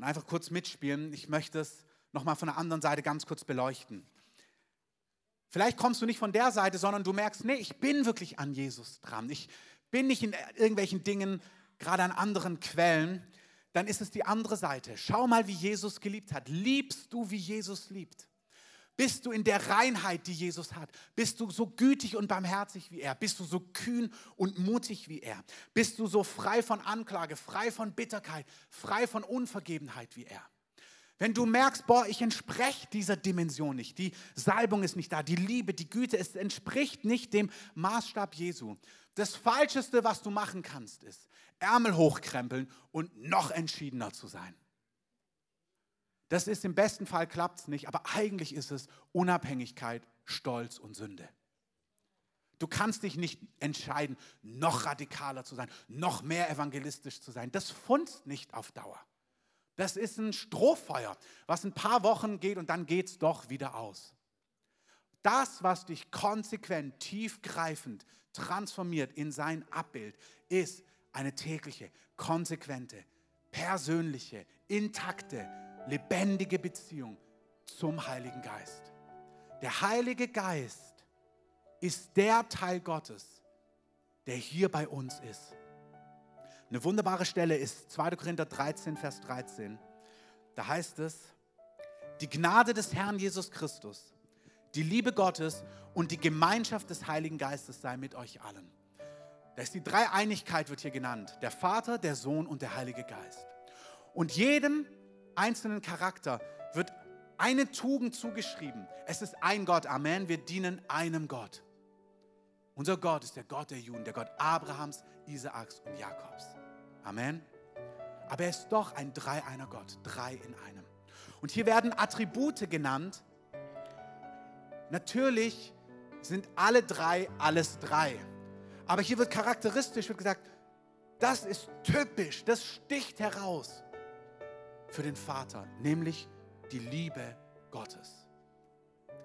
einfach kurz mitspielen. Ich möchte es nochmal von der anderen Seite ganz kurz beleuchten. Vielleicht kommst du nicht von der Seite, sondern du merkst, nee, ich bin wirklich an Jesus dran. Ich bin nicht in irgendwelchen Dingen, gerade an anderen Quellen. Dann ist es die andere Seite. Schau mal, wie Jesus geliebt hat. Liebst du, wie Jesus liebt? Bist du in der Reinheit, die Jesus hat? Bist du so gütig und barmherzig wie er? Bist du so kühn und mutig wie er? Bist du so frei von Anklage, frei von Bitterkeit, frei von Unvergebenheit wie er? Wenn du merkst, boah, ich entspreche dieser Dimension nicht, die Salbung ist nicht da, die Liebe, die Güte, es entspricht nicht dem Maßstab Jesu. Das Falscheste, was du machen kannst, ist Ärmel hochkrempeln und noch entschiedener zu sein. Das ist im besten Fall klappt es nicht, aber eigentlich ist es Unabhängigkeit, Stolz und Sünde. Du kannst dich nicht entscheiden, noch radikaler zu sein, noch mehr evangelistisch zu sein. Das funzt nicht auf Dauer. Das ist ein Strohfeuer, was ein paar Wochen geht und dann geht es doch wieder aus. Das, was dich konsequent, tiefgreifend transformiert in sein Abbild, ist eine tägliche, konsequente, persönliche, intakte, lebendige Beziehung zum Heiligen Geist. Der Heilige Geist ist der Teil Gottes, der hier bei uns ist. Eine wunderbare Stelle ist 2. Korinther 13, Vers 13. Da heißt es, die Gnade des Herrn Jesus Christus, die Liebe Gottes und die Gemeinschaft des Heiligen Geistes sei mit euch allen. Da ist die Dreieinigkeit wird hier genannt. Der Vater, der Sohn und der Heilige Geist. Und jedem einzelnen Charakter wird eine Tugend zugeschrieben. Es ist ein Gott. Amen. Wir dienen einem Gott. Unser Gott ist der Gott der Juden, der Gott Abrahams, Isaaks und Jakobs. Amen. Aber er ist doch ein Dreieiner Gott, drei in einem. Und hier werden Attribute genannt. Natürlich sind alle drei alles drei. Aber hier wird charakteristisch wird gesagt, das ist typisch, das sticht heraus für den Vater, nämlich die Liebe Gottes.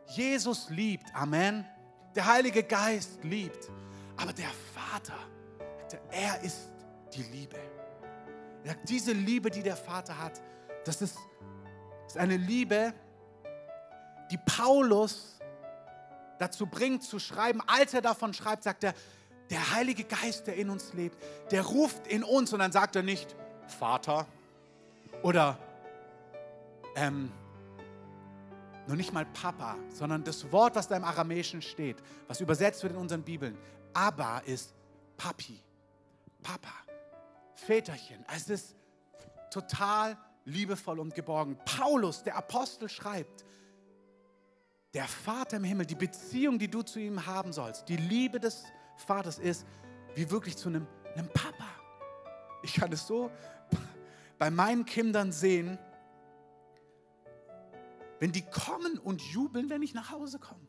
Jesus liebt, Amen. Der Heilige Geist liebt, aber der Vater, er ist die Liebe. Er sagt, diese Liebe, die der Vater hat, das ist, ist eine Liebe, die Paulus dazu bringt zu schreiben. Als er davon schreibt, sagt er, der Heilige Geist, der in uns lebt, der ruft in uns und dann sagt er nicht, Vater oder ähm, nur nicht mal Papa, sondern das Wort, was da im Aramäischen steht, was übersetzt wird in unseren Bibeln, Abba ist Papi, Papa. Väterchen. Es ist total liebevoll und geborgen. Paulus, der Apostel, schreibt, der Vater im Himmel, die Beziehung, die du zu ihm haben sollst, die Liebe des Vaters ist wie wirklich zu einem, einem Papa. Ich kann es so bei meinen Kindern sehen, wenn die kommen und jubeln, wenn ich nach Hause komme.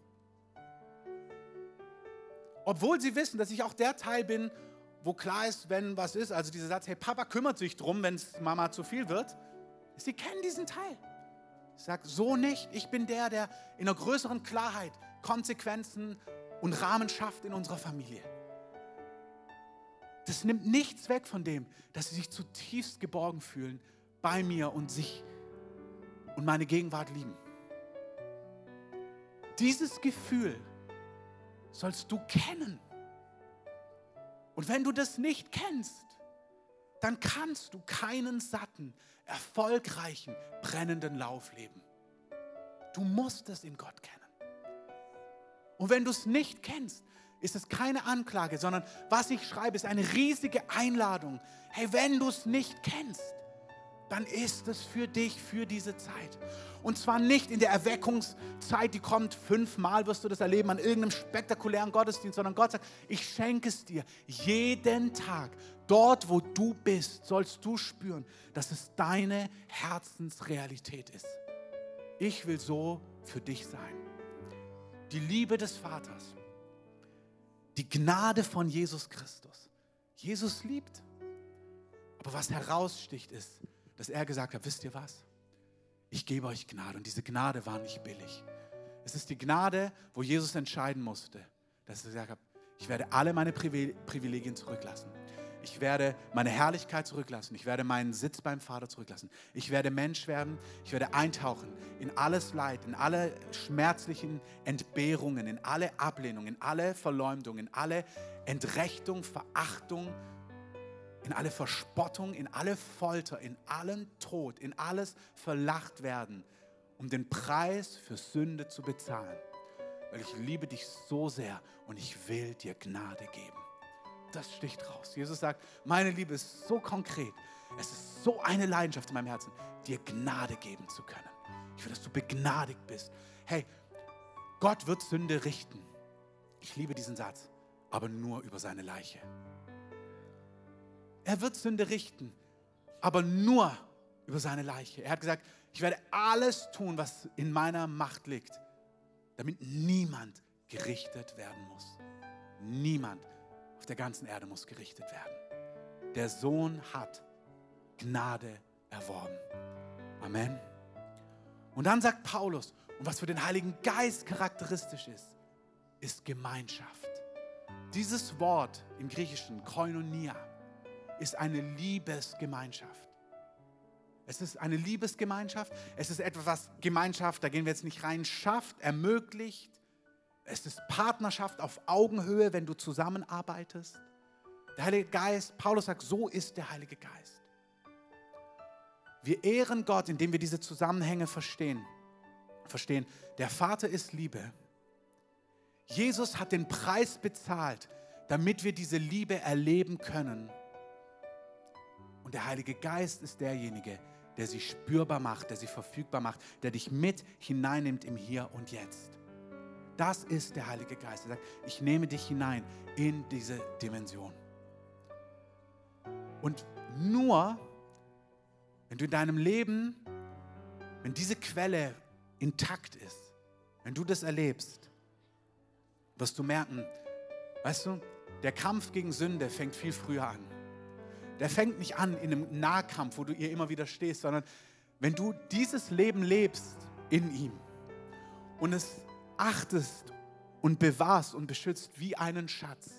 Obwohl sie wissen, dass ich auch der Teil bin, wo klar ist, wenn was ist, also dieser Satz, hey, Papa kümmert sich drum, wenn es Mama zu viel wird, sie kennen diesen Teil. Ich sage, so nicht. Ich bin der, der in einer größeren Klarheit Konsequenzen und Rahmen schafft in unserer Familie. Das nimmt nichts weg von dem, dass sie sich zutiefst geborgen fühlen bei mir und sich und meine Gegenwart lieben. Dieses Gefühl sollst du kennen. Und wenn du das nicht kennst, dann kannst du keinen satten, erfolgreichen, brennenden Lauf leben. Du musst es in Gott kennen. Und wenn du es nicht kennst, ist es keine Anklage, sondern was ich schreibe, ist eine riesige Einladung. Hey, wenn du es nicht kennst, dann ist es für dich, für diese Zeit. Und zwar nicht in der Erweckungszeit, die kommt, fünfmal wirst du das erleben an irgendeinem spektakulären Gottesdienst, sondern Gott sagt, ich schenke es dir jeden Tag. Dort, wo du bist, sollst du spüren, dass es deine Herzensrealität ist. Ich will so für dich sein. Die Liebe des Vaters, die Gnade von Jesus Christus. Jesus liebt. Aber was heraussticht ist, dass er gesagt hat, wisst ihr was? Ich gebe euch Gnade und diese Gnade war nicht billig. Es ist die Gnade, wo Jesus entscheiden musste, dass er gesagt hat, ich werde alle meine Privilegien zurücklassen. Ich werde meine Herrlichkeit zurücklassen. Ich werde meinen Sitz beim Vater zurücklassen. Ich werde Mensch werden. Ich werde eintauchen in alles Leid, in alle schmerzlichen Entbehrungen, in alle Ablehnung, in alle Verleumdung, in alle Entrechtung, Verachtung, in alle Verspottung, in alle Folter, in allen Tod, in alles verlacht werden, um den Preis für Sünde zu bezahlen. Weil ich liebe dich so sehr und ich will dir Gnade geben. Das sticht raus. Jesus sagt, meine Liebe ist so konkret. Es ist so eine Leidenschaft in meinem Herzen, dir Gnade geben zu können. Ich will, dass du begnadigt bist. Hey, Gott wird Sünde richten. Ich liebe diesen Satz, aber nur über seine Leiche. Er wird Sünde richten, aber nur über seine Leiche. Er hat gesagt, ich werde alles tun, was in meiner Macht liegt, damit niemand gerichtet werden muss. Niemand auf der ganzen Erde muss gerichtet werden. Der Sohn hat Gnade erworben. Amen. Und dann sagt Paulus, und was für den Heiligen Geist charakteristisch ist, ist Gemeinschaft. Dieses Wort im Griechischen, Koinonia, ist eine Liebesgemeinschaft. Es ist eine Liebesgemeinschaft. Es ist etwas, was Gemeinschaft, da gehen wir jetzt nicht rein, schafft, ermöglicht. Es ist Partnerschaft auf Augenhöhe, wenn du zusammenarbeitest. Der Heilige Geist, Paulus sagt, so ist der Heilige Geist. Wir ehren Gott, indem wir diese Zusammenhänge verstehen. Verstehen, der Vater ist Liebe. Jesus hat den Preis bezahlt, damit wir diese Liebe erleben können. Und der Heilige Geist ist derjenige, der sie spürbar macht, der sie verfügbar macht, der dich mit hineinnimmt im Hier und Jetzt. Das ist der Heilige Geist. Er sagt, ich nehme dich hinein in diese Dimension. Und nur, wenn du in deinem Leben, wenn diese Quelle intakt ist, wenn du das erlebst, wirst du merken, weißt du, der Kampf gegen Sünde fängt viel früher an. Der fängt nicht an in einem Nahkampf, wo du ihr immer wieder stehst, sondern wenn du dieses Leben lebst in ihm und es achtest und bewahrst und beschützt wie einen Schatz,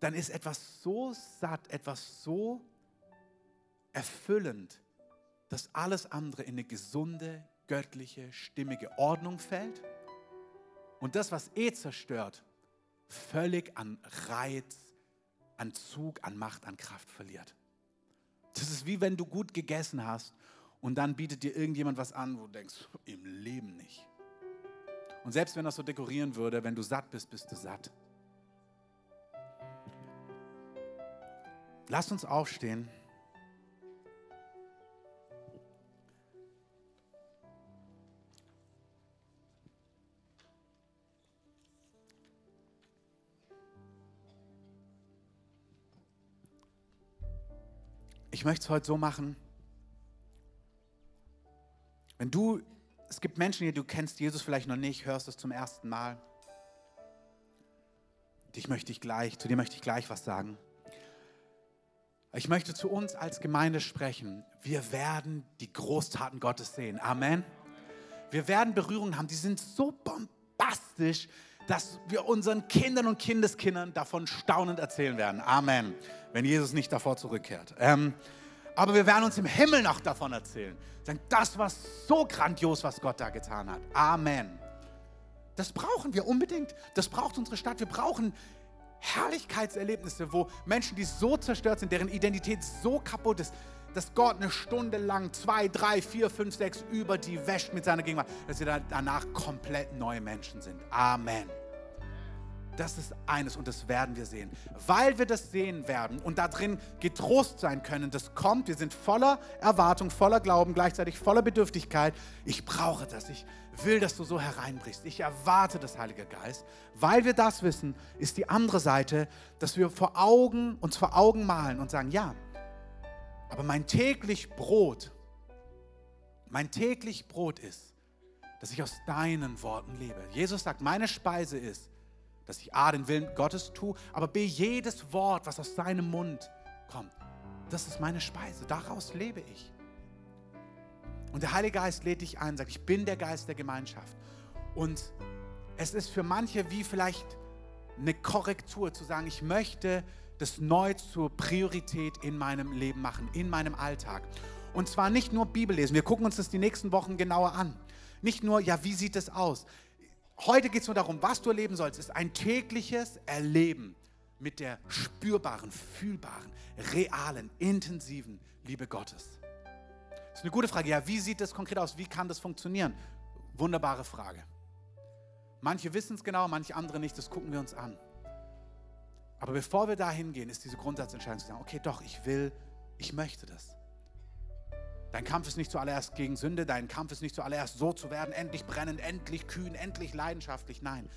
dann ist etwas so satt, etwas so erfüllend, dass alles andere in eine gesunde, göttliche, stimmige Ordnung fällt und das, was eh zerstört, völlig an Reiz, an Zug, an Macht, an Kraft verliert. Das ist wie wenn du gut gegessen hast und dann bietet dir irgendjemand was an, wo du denkst, im Leben nicht. Und selbst wenn das so dekorieren würde, wenn du satt bist, bist du satt. Lasst uns aufstehen. Ich möchte es heute so machen. Wenn du, es gibt Menschen hier, du kennst Jesus vielleicht noch nicht, hörst es zum ersten Mal. Dich möchte ich gleich, zu dir möchte ich gleich was sagen. Ich möchte zu uns als Gemeinde sprechen. Wir werden die Großtaten Gottes sehen. Amen. Wir werden Berührungen haben, die sind so bombastisch, dass wir unseren Kindern und Kindeskindern davon staunend erzählen werden. Amen. Wenn Jesus nicht davor zurückkehrt. Ähm, aber wir werden uns im Himmel noch davon erzählen. Das war so grandios, was Gott da getan hat. Amen. Das brauchen wir unbedingt. Das braucht unsere Stadt. Wir brauchen Herrlichkeitserlebnisse, wo Menschen, die so zerstört sind, deren Identität so kaputt ist, dass Gott eine Stunde lang, zwei, drei, vier, fünf, sechs über die wäscht mit seiner Gegenwart, dass sie danach komplett neue Menschen sind. Amen. Das ist eines und das werden wir sehen. Weil wir das sehen werden und da drin getrost sein können, das kommt, wir sind voller Erwartung, voller Glauben, gleichzeitig voller Bedürftigkeit. Ich brauche das, ich will, dass du so hereinbrichst. Ich erwarte das Heilige Geist. Weil wir das wissen, ist die andere Seite, dass wir vor Augen, uns vor Augen malen und sagen, ja, aber mein täglich Brot, mein täglich Brot ist, dass ich aus deinen Worten lebe. Jesus sagt, meine Speise ist, dass ich A, den Willen Gottes tue, aber B, jedes Wort, was aus seinem Mund kommt, das ist meine Speise. Daraus lebe ich. Und der Heilige Geist lädt dich ein, sagt, ich bin der Geist der Gemeinschaft. Und es ist für manche wie vielleicht eine Korrektur zu sagen, ich möchte das neu zur Priorität in meinem Leben machen, in meinem Alltag. Und zwar nicht nur Bibel lesen. Wir gucken uns das die nächsten Wochen genauer an. Nicht nur, ja, wie sieht es aus? Heute geht es nur darum, was du erleben sollst, ist ein tägliches Erleben mit der spürbaren, fühlbaren, realen, intensiven Liebe Gottes. Das ist eine gute Frage. Ja, wie sieht das konkret aus? Wie kann das funktionieren? Wunderbare Frage. Manche wissen es genau, manche andere nicht, das gucken wir uns an. Aber bevor wir dahin gehen, ist diese Grundsatzentscheidung zu sagen, okay, doch, ich will, ich möchte das. Dein Kampf ist nicht zuallererst gegen Sünde, dein Kampf ist nicht zuallererst so zu werden, endlich brennend, endlich kühn, endlich leidenschaftlich. Nein,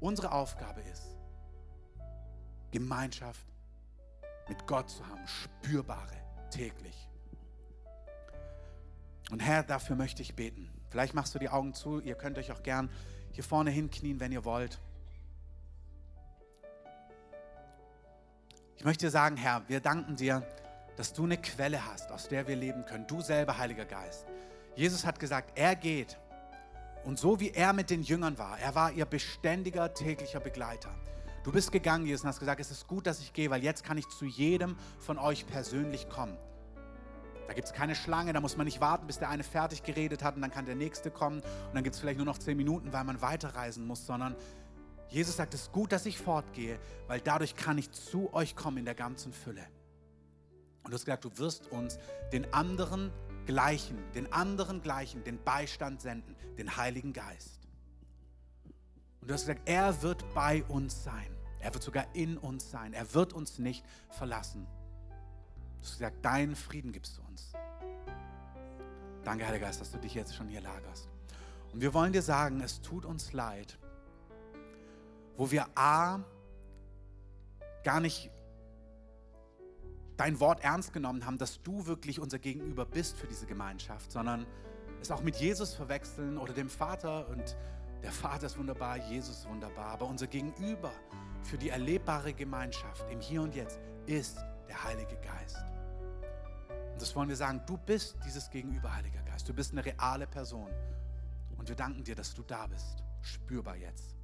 unsere Aufgabe ist, Gemeinschaft mit Gott zu haben, spürbare, täglich. Und Herr, dafür möchte ich beten. Vielleicht machst du die Augen zu, ihr könnt euch auch gern hier vorne hinknien, wenn ihr wollt. Ich möchte dir sagen, Herr, wir danken dir, dass du eine Quelle hast, aus der wir leben können. Du selber, Heiliger Geist. Jesus hat gesagt, er geht. Und so wie er mit den Jüngern war, er war ihr beständiger täglicher Begleiter. Du bist gegangen, Jesus, und hast gesagt, es ist gut, dass ich gehe, weil jetzt kann ich zu jedem von euch persönlich kommen. Da gibt es keine Schlange, da muss man nicht warten, bis der eine fertig geredet hat und dann kann der nächste kommen und dann gibt es vielleicht nur noch zehn Minuten, weil man weiterreisen muss, sondern Jesus sagt, es ist gut, dass ich fortgehe, weil dadurch kann ich zu euch kommen in der ganzen Fülle. Und du hast gesagt, du wirst uns den anderen gleichen, den anderen gleichen, den Beistand senden, den Heiligen Geist. Und du hast gesagt, er wird bei uns sein. Er wird sogar in uns sein. Er wird uns nicht verlassen. Du hast gesagt, deinen Frieden gibst du uns. Danke, Heiliger Geist, dass du dich jetzt schon hier lagerst. Und wir wollen dir sagen, es tut uns leid, wo wir A, gar nicht dein Wort ernst genommen haben, dass du wirklich unser Gegenüber bist für diese Gemeinschaft, sondern es auch mit Jesus verwechseln oder dem Vater und der Vater ist wunderbar, Jesus ist wunderbar, aber unser Gegenüber für die erlebbare Gemeinschaft im Hier und Jetzt ist der Heilige Geist. Und das wollen wir sagen, du bist dieses Gegenüber, Heiliger Geist. Du bist eine reale Person. Und wir danken dir, dass du da bist, spürbar jetzt.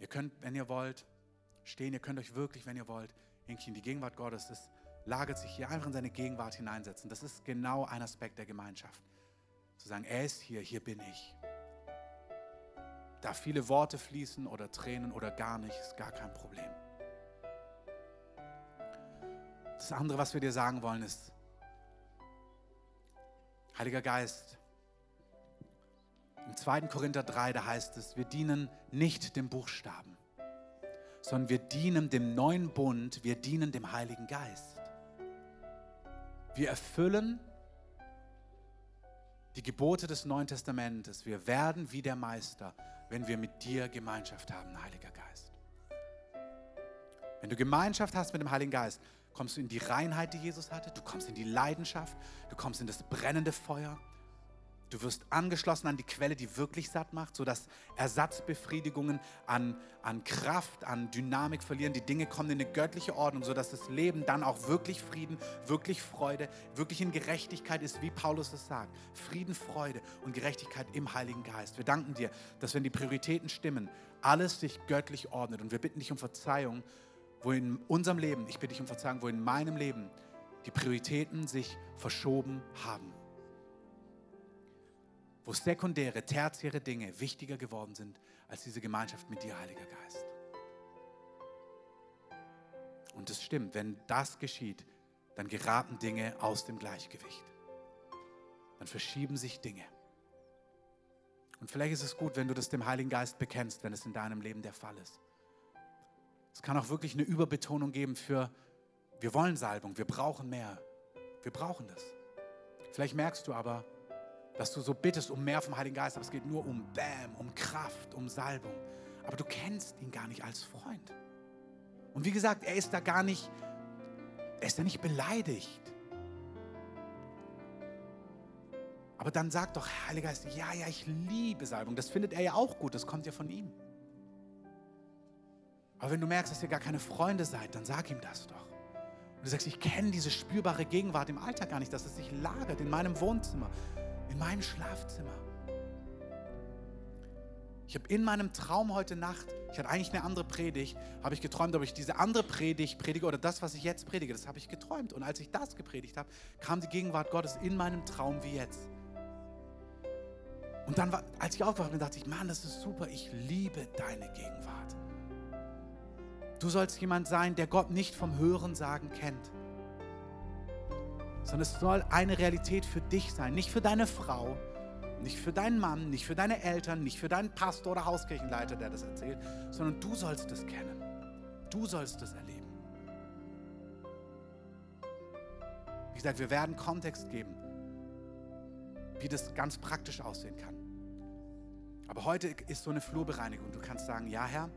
Ihr könnt, wenn ihr wollt, stehen, ihr könnt euch wirklich, wenn ihr wollt, hinknien. Die Gegenwart Gottes ist, lagert sich hier einfach in seine Gegenwart hineinsetzen. Das ist genau ein Aspekt der Gemeinschaft. Zu sagen, er ist hier, hier bin ich. Da viele Worte fließen oder Tränen oder gar nicht, ist gar kein Problem. Das andere, was wir dir sagen wollen, ist, Heiliger Geist, im 2. Korinther 3, da heißt es, wir dienen nicht dem Buchstaben, sondern wir dienen dem neuen Bund, wir dienen dem Heiligen Geist. Wir erfüllen die Gebote des Neuen Testamentes. Wir werden wie der Meister, wenn wir mit dir Gemeinschaft haben, Heiliger Geist. Wenn du Gemeinschaft hast mit dem Heiligen Geist, kommst du in die Reinheit, die Jesus hatte, du kommst in die Leidenschaft, du kommst in das brennende Feuer, Du wirst angeschlossen an die Quelle, die wirklich satt macht, sodass Ersatzbefriedigungen an, an Kraft, an Dynamik verlieren. Die Dinge kommen in eine göttliche Ordnung, sodass das Leben dann auch wirklich Frieden, wirklich Freude, wirklich in Gerechtigkeit ist, wie Paulus es sagt. Frieden, Freude und Gerechtigkeit im Heiligen Geist. Wir danken dir, dass wenn die Prioritäten stimmen, alles sich göttlich ordnet. Und wir bitten dich um Verzeihung, wo in unserem Leben, ich bitte dich um Verzeihung, wo in meinem Leben die Prioritäten sich verschoben haben wo sekundäre, tertiäre Dinge wichtiger geworden sind als diese Gemeinschaft mit dir, Heiliger Geist. Und es stimmt, wenn das geschieht, dann geraten Dinge aus dem Gleichgewicht. Dann verschieben sich Dinge. Und vielleicht ist es gut, wenn du das dem Heiligen Geist bekennst, wenn es in deinem Leben der Fall ist. Es kann auch wirklich eine Überbetonung geben für, wir wollen Salbung, wir brauchen mehr. Wir brauchen das. Vielleicht merkst du aber, dass du so bittest um mehr vom Heiligen Geist, aber es geht nur um Bam, um Kraft, um Salbung. Aber du kennst ihn gar nicht als Freund. Und wie gesagt, er ist da gar nicht, er ist da nicht beleidigt. Aber dann sag doch, Heiliger Geist, ja, ja, ich liebe Salbung. Das findet er ja auch gut, das kommt ja von ihm. Aber wenn du merkst, dass ihr gar keine Freunde seid, dann sag ihm das doch. Und du sagst, ich kenne diese spürbare Gegenwart im Alltag gar nicht, dass es sich lagert in meinem Wohnzimmer, in meinem Schlafzimmer. Ich habe in meinem Traum heute Nacht, ich hatte eigentlich eine andere Predigt, habe ich geträumt, ob ich diese andere Predigt predige oder das, was ich jetzt predige, das habe ich geträumt. Und als ich das gepredigt habe, kam die Gegenwart Gottes in meinem Traum wie jetzt. Und dann, war, als ich aufgewacht bin, dachte ich, Mann, das ist super, ich liebe deine Gegenwart. Du sollst jemand sein, der Gott nicht vom Hören sagen kennt, sondern es soll eine Realität für dich sein, nicht für deine Frau, nicht für deinen Mann, nicht für deine Eltern, nicht für deinen Pastor oder Hauskirchenleiter, der das erzählt, sondern du sollst es kennen. Du sollst es erleben. Wie gesagt, wir werden Kontext geben, wie das ganz praktisch aussehen kann. Aber heute ist so eine Flurbereinigung. Du kannst sagen, ja Herr,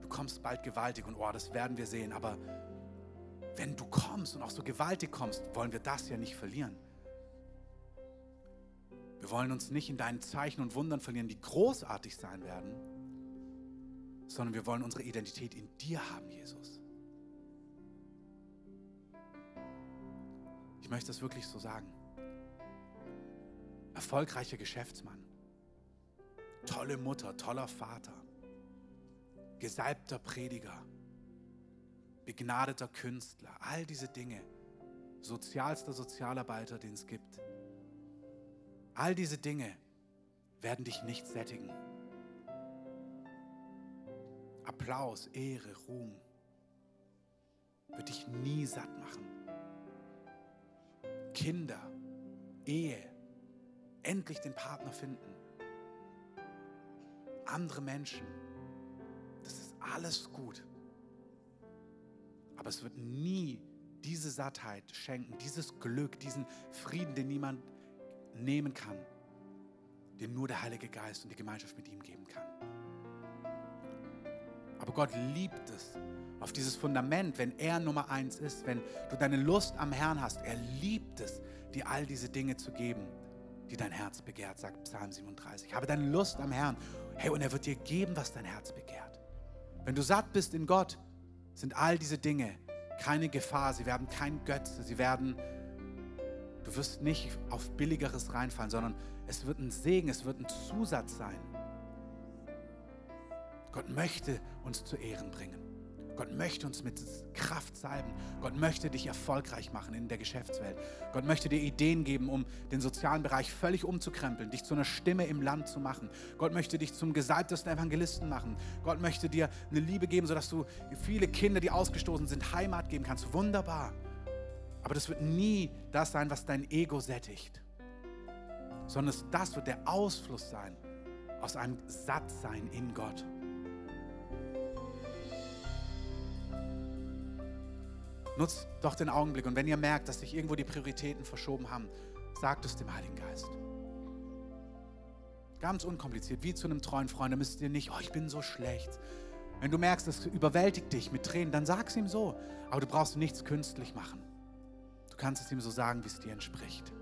du kommst bald gewaltig und oh, das werden wir sehen. Aber wenn du kommst und auch so gewaltig kommst, wollen wir das ja nicht verlieren. Wir wollen uns nicht in deinen Zeichen und Wundern verlieren, die großartig sein werden, sondern wir wollen unsere Identität in dir haben, Jesus. Ich möchte das wirklich so sagen. Erfolgreicher Geschäftsmann, tolle Mutter, toller Vater, gesalbter Prediger, begnadeter Künstler, all diese Dinge, sozialster Sozialarbeiter, den es gibt. All diese Dinge werden dich nicht sättigen. Applaus, Ehre, Ruhm wird dich nie satt machen. Kinder, Ehe, endlich den Partner finden. Andere Menschen, das ist alles gut. Aber es wird nie diese Sattheit schenken, dieses Glück, diesen Frieden, den niemand nehmen kann, den nur der Heilige Geist und die Gemeinschaft mit ihm geben kann. Aber Gott liebt es, auf dieses Fundament, wenn er Nummer eins ist, wenn du deine Lust am Herrn hast, er liebt es, dir all diese Dinge zu geben, die dein Herz begehrt, sagt Psalm 37. Habe deine Lust am Herrn. Hey, und er wird dir geben, was dein Herz begehrt. Wenn du satt bist in Gott, sind all diese Dinge keine Gefahr, sie werden kein Götze, sie werden Du wirst nicht auf billigeres reinfallen, sondern es wird ein Segen, es wird ein Zusatz sein. Gott möchte uns zu Ehren bringen. Gott möchte uns mit Kraft salben. Gott möchte dich erfolgreich machen in der Geschäftswelt. Gott möchte dir Ideen geben, um den sozialen Bereich völlig umzukrempeln, dich zu einer Stimme im Land zu machen. Gott möchte dich zum gesalbtesten Evangelisten machen. Gott möchte dir eine Liebe geben, sodass du viele Kinder, die ausgestoßen sind, Heimat geben kannst. Wunderbar. Aber das wird nie das sein, was dein Ego sättigt, sondern das wird der Ausfluss sein aus einem Sattsein in Gott. Nutzt doch den Augenblick und wenn ihr merkt, dass sich irgendwo die Prioritäten verschoben haben, sagt es dem Heiligen Geist. Ganz unkompliziert, wie zu einem treuen Freund. Da müsst ihr nicht, oh, ich bin so schlecht. Wenn du merkst, es überwältigt dich mit Tränen, dann sag es ihm so. Aber du brauchst nichts künstlich machen. Du kannst es ihm so sagen, wie es dir entspricht.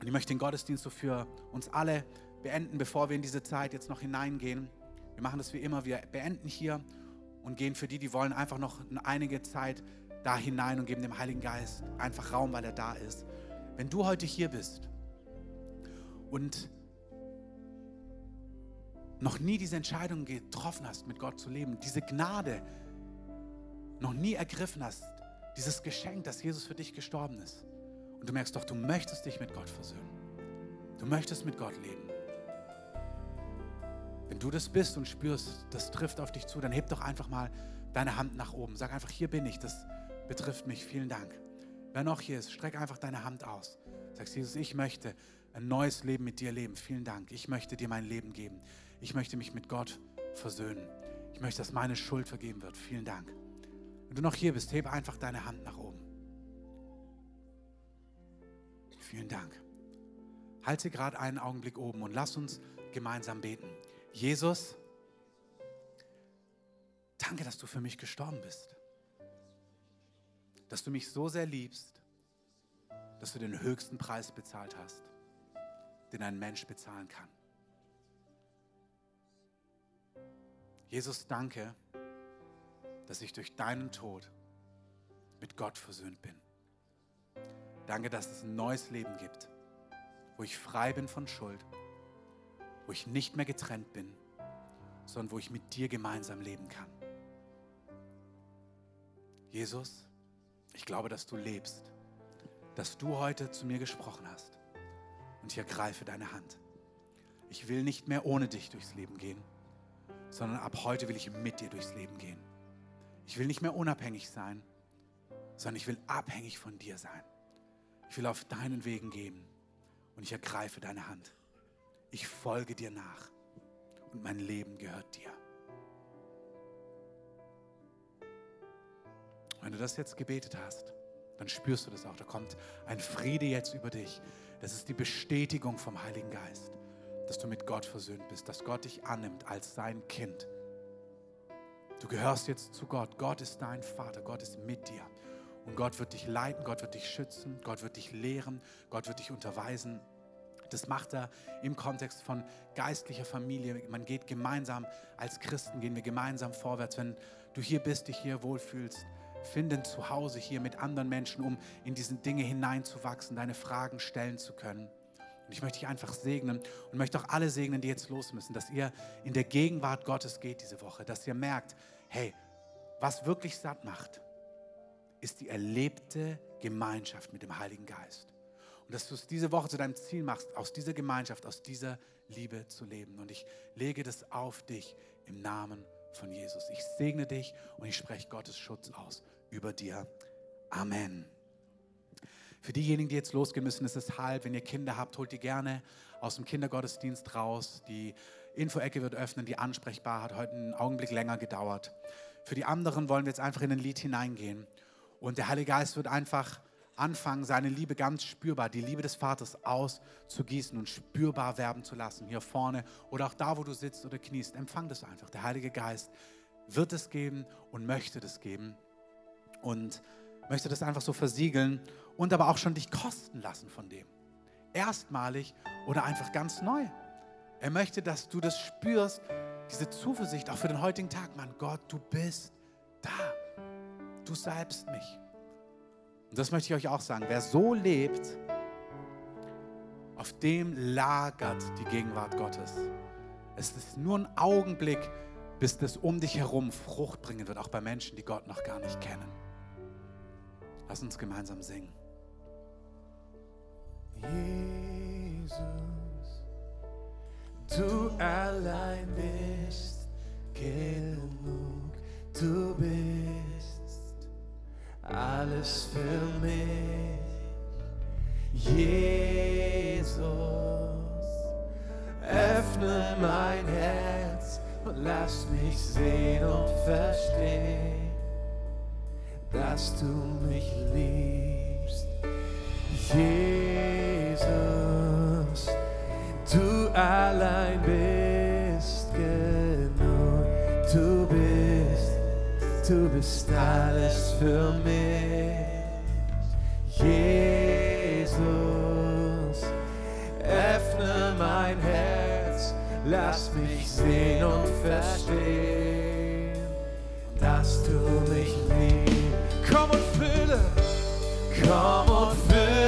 Und ich möchte den Gottesdienst so für uns alle beenden, bevor wir in diese Zeit jetzt noch hineingehen. Wir machen das wie immer. Wir beenden hier und gehen für die, die wollen, einfach noch einige Zeit da hinein und geben dem Heiligen Geist einfach Raum, weil er da ist. Wenn du heute hier bist und noch nie diese Entscheidung getroffen hast, mit Gott zu leben, diese Gnade noch nie ergriffen hast, dieses Geschenk, dass Jesus für dich gestorben ist. Und du merkst doch, du möchtest dich mit Gott versöhnen. Du möchtest mit Gott leben. Wenn du das bist und spürst, das trifft auf dich zu, dann heb doch einfach mal deine Hand nach oben. Sag einfach, hier bin ich, das betrifft mich. Vielen Dank. Wer noch hier ist, streck einfach deine Hand aus. Sagst Jesus, ich möchte ein neues Leben mit dir leben. Vielen Dank. Ich möchte dir mein Leben geben. Ich möchte mich mit Gott versöhnen. Ich möchte, dass meine Schuld vergeben wird. Vielen Dank. Wenn du noch hier bist, hebe einfach deine Hand nach oben. Vielen Dank. Halte gerade einen Augenblick oben und lass uns gemeinsam beten. Jesus, danke, dass du für mich gestorben bist. Dass du mich so sehr liebst, dass du den höchsten Preis bezahlt hast, den ein Mensch bezahlen kann. Jesus, danke, dass ich durch deinen Tod mit Gott versöhnt bin. Danke, dass es ein neues Leben gibt, wo ich frei bin von Schuld, wo ich nicht mehr getrennt bin, sondern wo ich mit dir gemeinsam leben kann. Jesus, ich glaube, dass du lebst, dass du heute zu mir gesprochen hast und ich ergreife deine Hand. Ich will nicht mehr ohne dich durchs Leben gehen, sondern ab heute will ich mit dir durchs Leben gehen. Ich will nicht mehr unabhängig sein, sondern ich will abhängig von dir sein. Ich will auf deinen Wegen gehen und ich ergreife deine Hand. Ich folge dir nach und mein Leben gehört dir. Wenn du das jetzt gebetet hast, dann spürst du das auch. Da kommt ein Friede jetzt über dich. Das ist die Bestätigung vom Heiligen Geist, dass du mit Gott versöhnt bist, dass Gott dich annimmt als sein Kind. Du gehörst jetzt zu Gott. Gott ist dein Vater. Gott ist mit dir. Und Gott wird dich leiten, Gott wird dich schützen, Gott wird dich lehren, Gott wird dich unterweisen. Das macht er im Kontext von geistlicher Familie. Man geht gemeinsam, als Christen gehen wir gemeinsam vorwärts. Wenn du hier bist, dich hier wohlfühlst, finde ein Zuhause hier mit anderen Menschen, um in diese Dinge hineinzuwachsen, deine Fragen stellen zu können. Und ich möchte dich einfach segnen und möchte auch alle segnen, die jetzt los müssen, dass ihr in der Gegenwart Gottes geht diese Woche, dass ihr merkt, hey, was wirklich satt macht, ist die erlebte Gemeinschaft mit dem Heiligen Geist. Und dass du es diese Woche zu deinem Ziel machst, aus dieser Gemeinschaft, aus dieser Liebe zu leben. Und ich lege das auf dich im Namen von Jesus. Ich segne dich und ich spreche Gottes Schutz aus über dir. Amen. Für diejenigen, die jetzt losgehen müssen, ist es halb. Wenn ihr Kinder habt, holt die gerne aus dem Kindergottesdienst raus. Die Infoecke wird öffnen, die ansprechbar hat heute einen Augenblick länger gedauert. Für die anderen wollen wir jetzt einfach in ein Lied hineingehen. Und der Heilige Geist wird einfach anfangen, seine Liebe ganz spürbar, die Liebe des Vaters auszugießen und spürbar werben zu lassen. Hier vorne oder auch da, wo du sitzt oder kniest. Empfang das einfach. Der Heilige Geist wird es geben und möchte das geben. Und möchte das einfach so versiegeln und aber auch schon dich kosten lassen von dem. Erstmalig oder einfach ganz neu. Er möchte, dass du das spürst, diese Zuversicht auch für den heutigen Tag. Mann, Gott, du bist da. Du salbst mich. Und das möchte ich euch auch sagen. Wer so lebt, auf dem lagert die Gegenwart Gottes. Es ist nur ein Augenblick, bis das um dich herum Frucht bringen wird, auch bei Menschen, die Gott noch gar nicht kennen. Lass uns gemeinsam singen. Jesus, du allein bist genug, du bist alles für mich. Jesus, öffne mein Herz und lass mich sehen und verstehen dass du mich liebst. Jesus, du allein bist du bist alles für mich. Jesus, öffne mein Herz, lass mich sehen und verstehen, dass du mich liebst. Komm und fülle, komm und fülle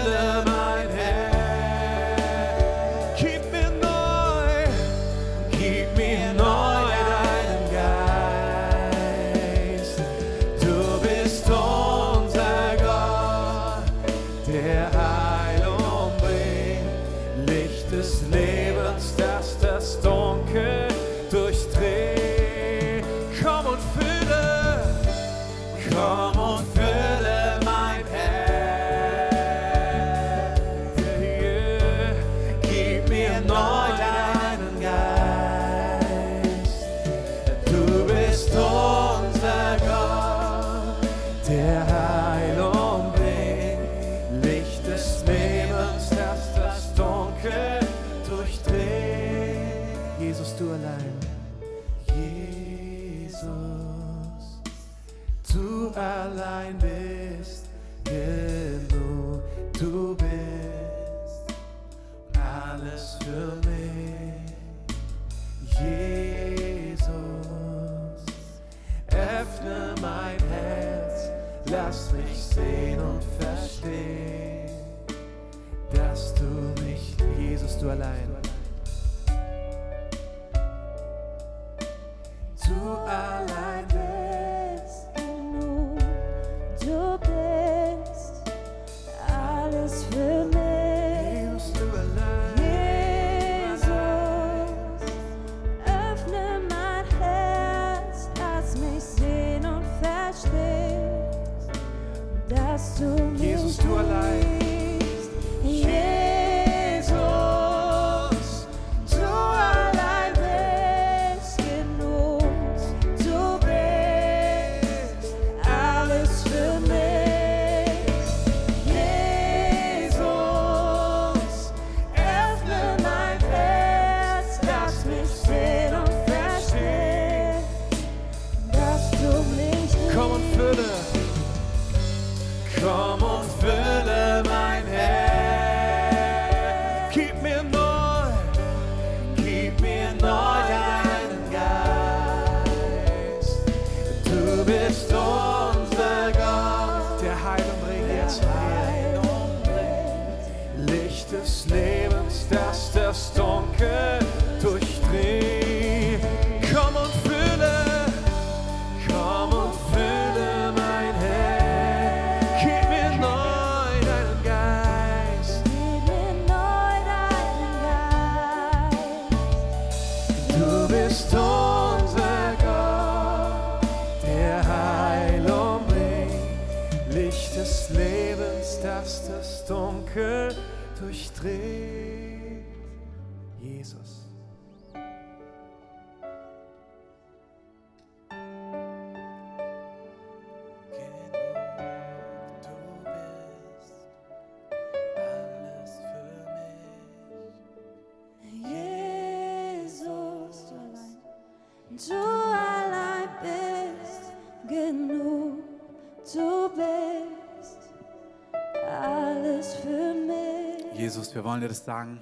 wir das sagen.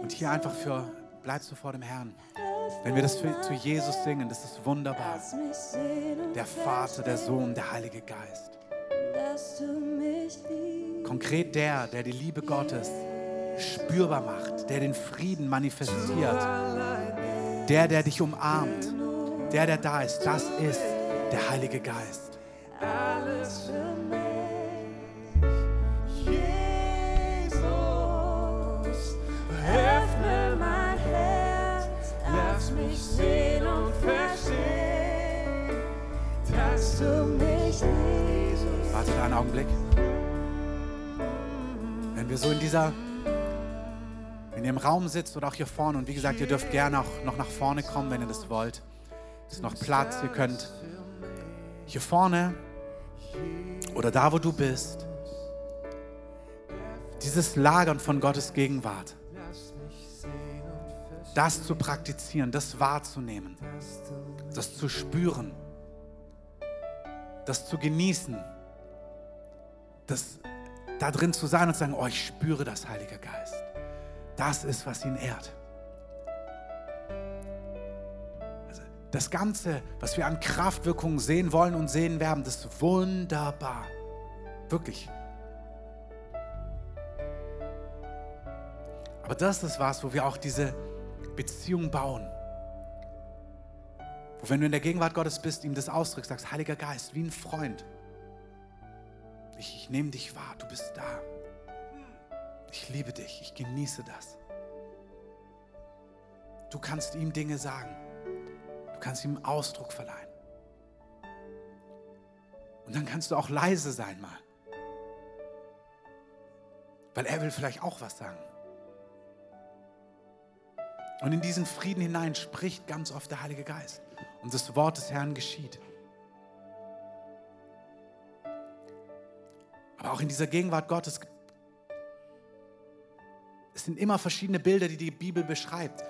Und hier einfach für, bleibst du vor dem Herrn. Wenn wir das für, zu Jesus singen, das ist wunderbar. Der Vater, der Sohn, der Heilige Geist. Konkret der, der die Liebe Gottes spürbar macht, der den Frieden manifestiert, der, der dich umarmt, der, der da ist, das ist der Heilige Geist. Alles für mich. Mich sehen und verstehen, dass du mich liebst. Warte einen Augenblick. Wenn wir so in dieser, wenn ihr im Raum sitzt oder auch hier vorne, und wie gesagt, ihr dürft gerne auch noch nach vorne kommen, wenn ihr das wollt. Es ist noch Platz, ihr könnt hier vorne oder da, wo du bist, dieses Lagern von Gottes Gegenwart, das zu praktizieren, das wahrzunehmen, das zu spüren, das zu genießen, das da drin zu sein und zu sagen, oh, ich spüre das, Heiliger Geist. Das ist, was ihn ehrt. Also das Ganze, was wir an Kraftwirkungen sehen wollen und sehen werden, das ist wunderbar. Wirklich. Aber das ist was, wo wir auch diese Beziehung bauen. Wo, wenn du in der Gegenwart Gottes bist, ihm das ausdrückst, sagst, Heiliger Geist, wie ein Freund. Ich, ich nehme dich wahr, du bist da. Ich liebe dich, ich genieße das. Du kannst ihm Dinge sagen. Du kannst ihm Ausdruck verleihen. Und dann kannst du auch leise sein mal. Weil er will vielleicht auch was sagen. Und in diesen Frieden hinein spricht ganz oft der Heilige Geist. Und das Wort des Herrn geschieht. Aber auch in dieser Gegenwart Gottes, es sind immer verschiedene Bilder, die die Bibel beschreibt.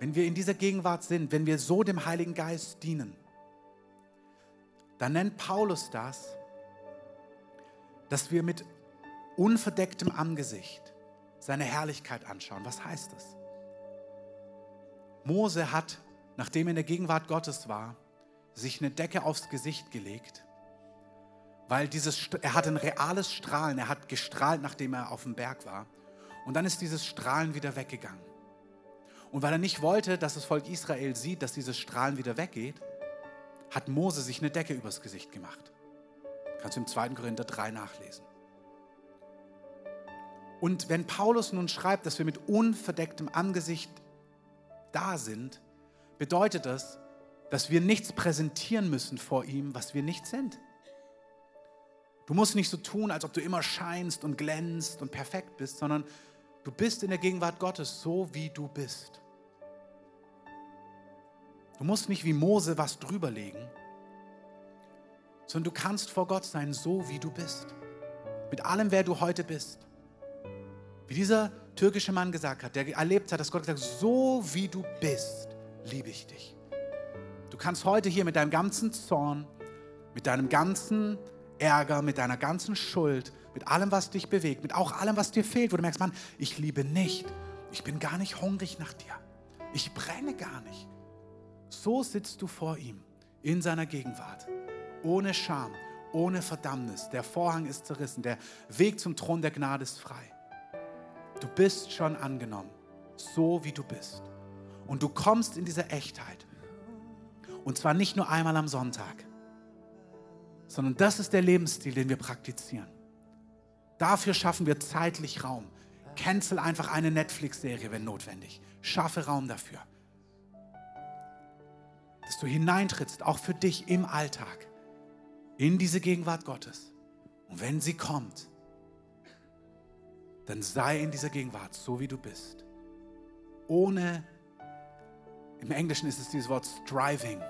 Wenn wir in dieser Gegenwart sind, wenn wir so dem Heiligen Geist dienen, dann nennt Paulus das, dass wir mit unverdecktem Angesicht seine Herrlichkeit anschauen. Was heißt das? Mose hat, nachdem er in der Gegenwart Gottes war, sich eine Decke aufs Gesicht gelegt, weil dieses, er hat ein reales Strahlen, er hat gestrahlt, nachdem er auf dem Berg war. Und dann ist dieses Strahlen wieder weggegangen. Und weil er nicht wollte, dass das Volk Israel sieht, dass dieses Strahlen wieder weggeht, hat Mose sich eine Decke übers Gesicht gemacht. Kannst du im 2. Korinther 3 nachlesen. Und wenn Paulus nun schreibt, dass wir mit unverdecktem Angesicht da sind, bedeutet das, dass wir nichts präsentieren müssen vor ihm, was wir nicht sind. Du musst nicht so tun, als ob du immer scheinst und glänzt und perfekt bist, sondern du bist in der Gegenwart Gottes so, wie du bist. Du musst nicht wie Mose was drüberlegen, sondern du kannst vor Gott sein, so wie du bist. Mit allem, wer du heute bist. Wie dieser türkische Mann gesagt hat, der erlebt hat, dass Gott gesagt hat, so wie du bist, liebe ich dich. Du kannst heute hier mit deinem ganzen Zorn, mit deinem ganzen Ärger, mit deiner ganzen Schuld, mit allem, was dich bewegt, mit auch allem, was dir fehlt, wo du merkst, Mann, ich liebe nicht. Ich bin gar nicht hungrig nach dir. Ich brenne gar nicht. So sitzt du vor ihm in seiner Gegenwart, ohne Scham, ohne Verdammnis. Der Vorhang ist zerrissen, der Weg zum Thron der Gnade ist frei. Du bist schon angenommen, so wie du bist. Und du kommst in diese Echtheit. Und zwar nicht nur einmal am Sonntag, sondern das ist der Lebensstil, den wir praktizieren. Dafür schaffen wir zeitlich Raum. Cancel einfach eine Netflix-Serie, wenn notwendig. Schaffe Raum dafür. Dass du hineintrittst, auch für dich im Alltag, in diese Gegenwart Gottes. Und wenn sie kommt, dann sei in dieser Gegenwart so, wie du bist. Ohne, im Englischen ist es dieses Wort striving,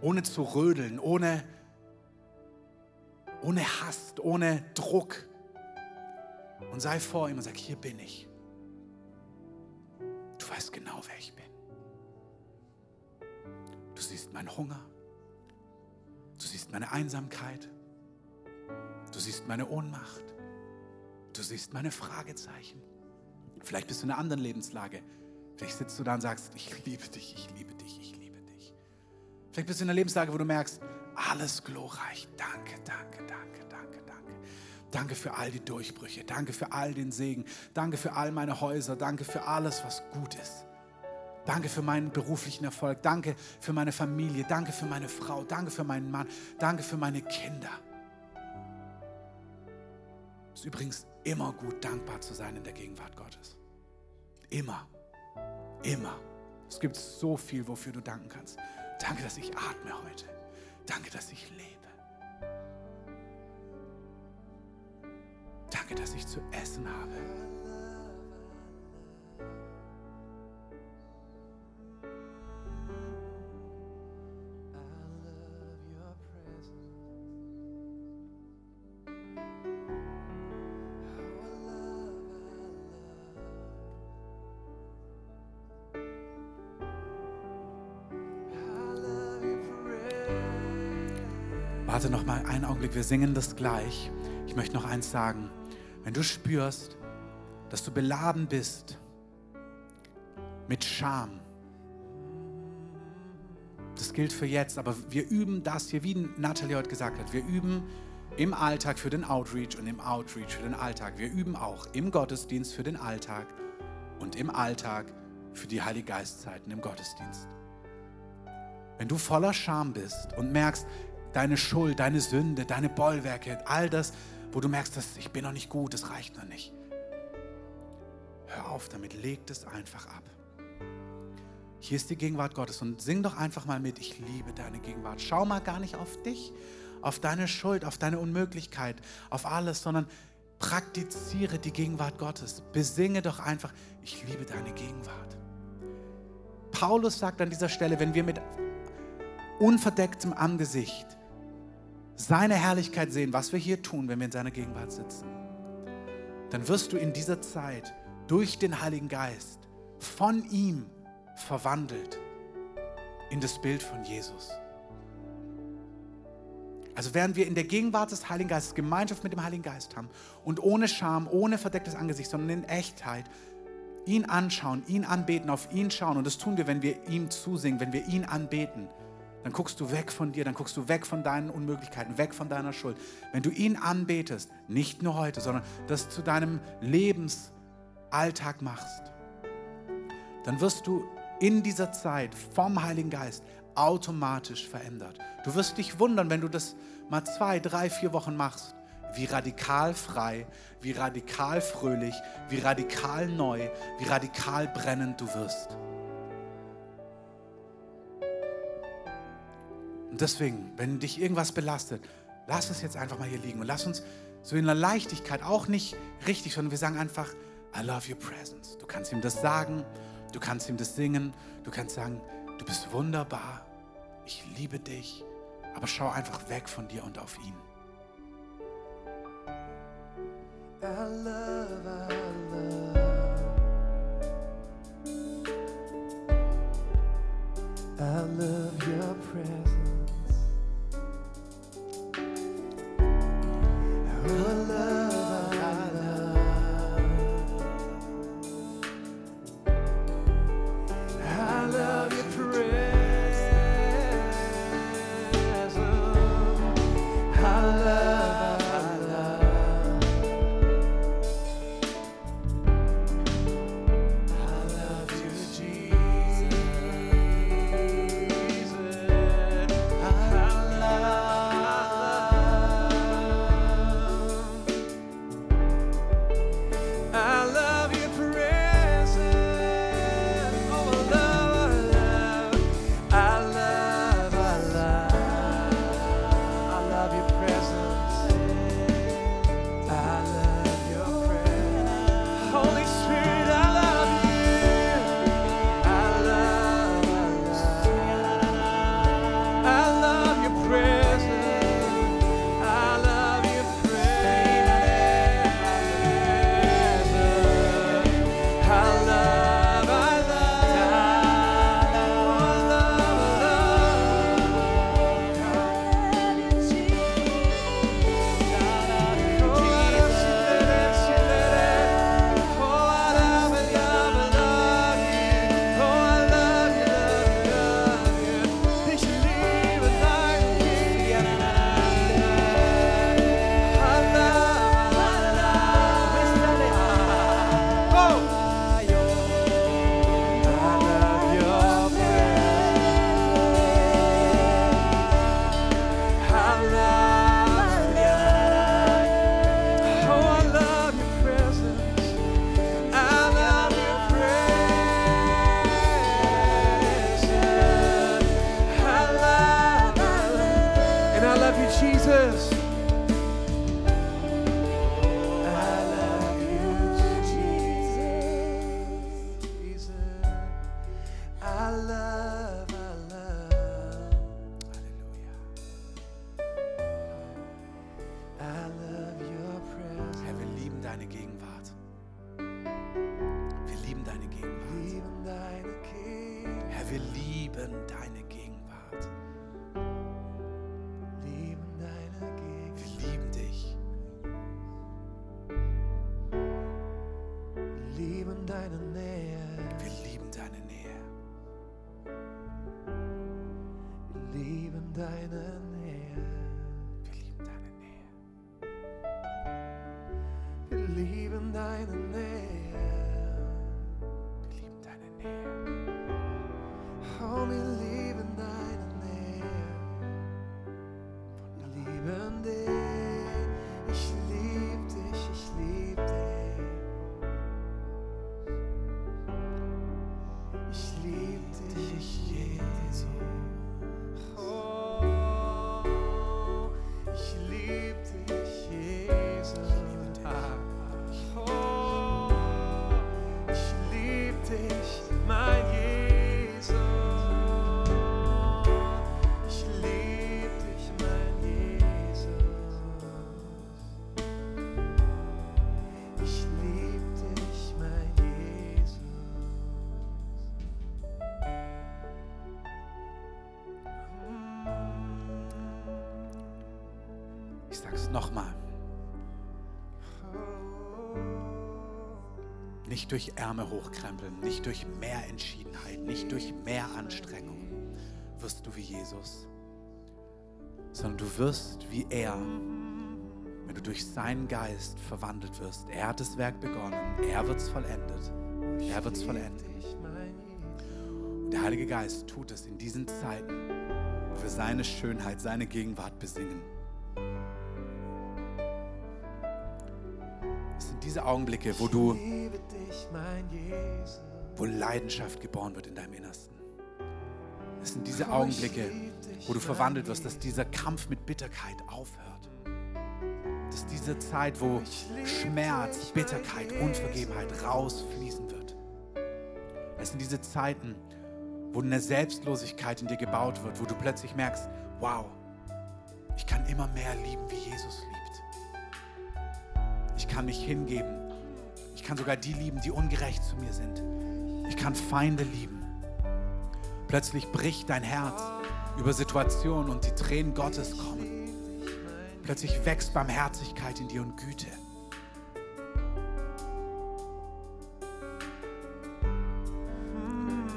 ohne zu rödeln, ohne, ohne Hass, ohne Druck. Und sei vor ihm und sag, hier bin ich. Du weißt genau, wer ich bin. Du siehst meinen Hunger. Du siehst meine Einsamkeit. Du siehst meine Ohnmacht. Du siehst meine Fragezeichen. Vielleicht bist du in einer anderen Lebenslage. Vielleicht sitzt du da und sagst, ich liebe dich, ich liebe dich, ich liebe dich. Vielleicht bist du in einer Lebenslage, wo du merkst, alles glorreich. Danke, danke, danke, danke, danke. Danke für all die Durchbrüche. Danke für all den Segen. Danke für all meine Häuser. Danke für alles, was gut ist. Danke für meinen beruflichen Erfolg. Danke für meine Familie. Danke für meine Frau. Danke für meinen Mann. Danke für meine Kinder. Es ist übrigens immer gut, dankbar zu sein in der Gegenwart Gottes. Immer. Immer. Es gibt so viel, wofür du danken kannst. Danke, dass ich atme heute. Danke, dass ich lebe. Danke, dass ich zu essen habe. Warte noch mal einen Augenblick, wir singen das gleich. Ich möchte noch eins sagen. Wenn du spürst, dass du beladen bist mit Scham, das gilt für jetzt, aber wir üben das hier, wie Natalie heute gesagt hat, wir üben im Alltag für den Outreach und im Outreach für den Alltag. Wir üben auch im Gottesdienst für den Alltag und im Alltag für die Heilige Geistzeiten im Gottesdienst. Wenn du voller Scham bist und merkst, deine Schuld, deine Sünde, deine Bollwerke, all das, wo du merkst, dass ich bin noch nicht gut, das reicht noch nicht. Hör auf damit, leg es einfach ab. Hier ist die Gegenwart Gottes und sing doch einfach mal mit, ich liebe deine Gegenwart. Schau mal gar nicht auf dich, auf deine Schuld, auf deine Unmöglichkeit, auf alles, sondern praktiziere die Gegenwart Gottes. Besinge doch einfach, ich liebe deine Gegenwart. Paulus sagt an dieser Stelle, wenn wir mit unverdecktem Angesicht seine Herrlichkeit sehen, was wir hier tun, wenn wir in seiner Gegenwart sitzen, dann wirst du in dieser Zeit durch den Heiligen Geist von ihm verwandelt in das Bild von Jesus. Also während wir in der Gegenwart des Heiligen Geistes Gemeinschaft mit dem Heiligen Geist haben und ohne Scham, ohne verdecktes Angesicht, sondern in Echtheit ihn anschauen, ihn anbeten, auf ihn schauen. Und das tun wir, wenn wir ihm zusingen, wenn wir ihn anbeten dann guckst du weg von dir, dann guckst du weg von deinen Unmöglichkeiten, weg von deiner Schuld. Wenn du ihn anbetest, nicht nur heute, sondern das zu deinem Lebensalltag machst, dann wirst du in dieser Zeit vom Heiligen Geist automatisch verändert. Du wirst dich wundern, wenn du das mal zwei, drei, vier Wochen machst, wie radikal frei, wie radikal fröhlich, wie radikal neu, wie radikal brennend du wirst. Und deswegen, wenn dich irgendwas belastet, lass es jetzt einfach mal hier liegen und lass uns so in der Leichtigkeit auch nicht richtig, sondern wir sagen einfach, I love your presence. Du kannst ihm das sagen, du kannst ihm das singen, du kannst sagen, du bist wunderbar, ich liebe dich, aber schau einfach weg von dir und auf ihn. I love, I love. I love your presence. Your love. Nochmal. Nicht durch Ärmel hochkrempeln, nicht durch mehr Entschiedenheit, nicht durch mehr Anstrengung wirst du wie Jesus, sondern du wirst wie er, wenn du durch seinen Geist verwandelt wirst. Er hat das Werk begonnen, er wird's vollendet. Er wird's vollenden. Ich mein Jesus. Und der Heilige Geist tut es in diesen Zeiten, wo wir seine Schönheit, seine Gegenwart besingen. Diese Augenblicke, wo du, wo Leidenschaft geboren wird in deinem Innersten. Es sind diese Augenblicke, wo du verwandelt wirst, dass dieser Kampf mit Bitterkeit aufhört. Dass diese Zeit, wo Schmerz, Bitterkeit, Unvergebenheit rausfließen wird. Es sind diese Zeiten, wo eine Selbstlosigkeit in dir gebaut wird, wo du plötzlich merkst, wow, ich kann immer mehr lieben, wie Jesus liebt. Ich kann mich hingeben. Ich kann sogar die lieben, die ungerecht zu mir sind. Ich kann Feinde lieben. Plötzlich bricht dein Herz über Situationen und die Tränen Gottes kommen. Plötzlich wächst Barmherzigkeit in dir und Güte.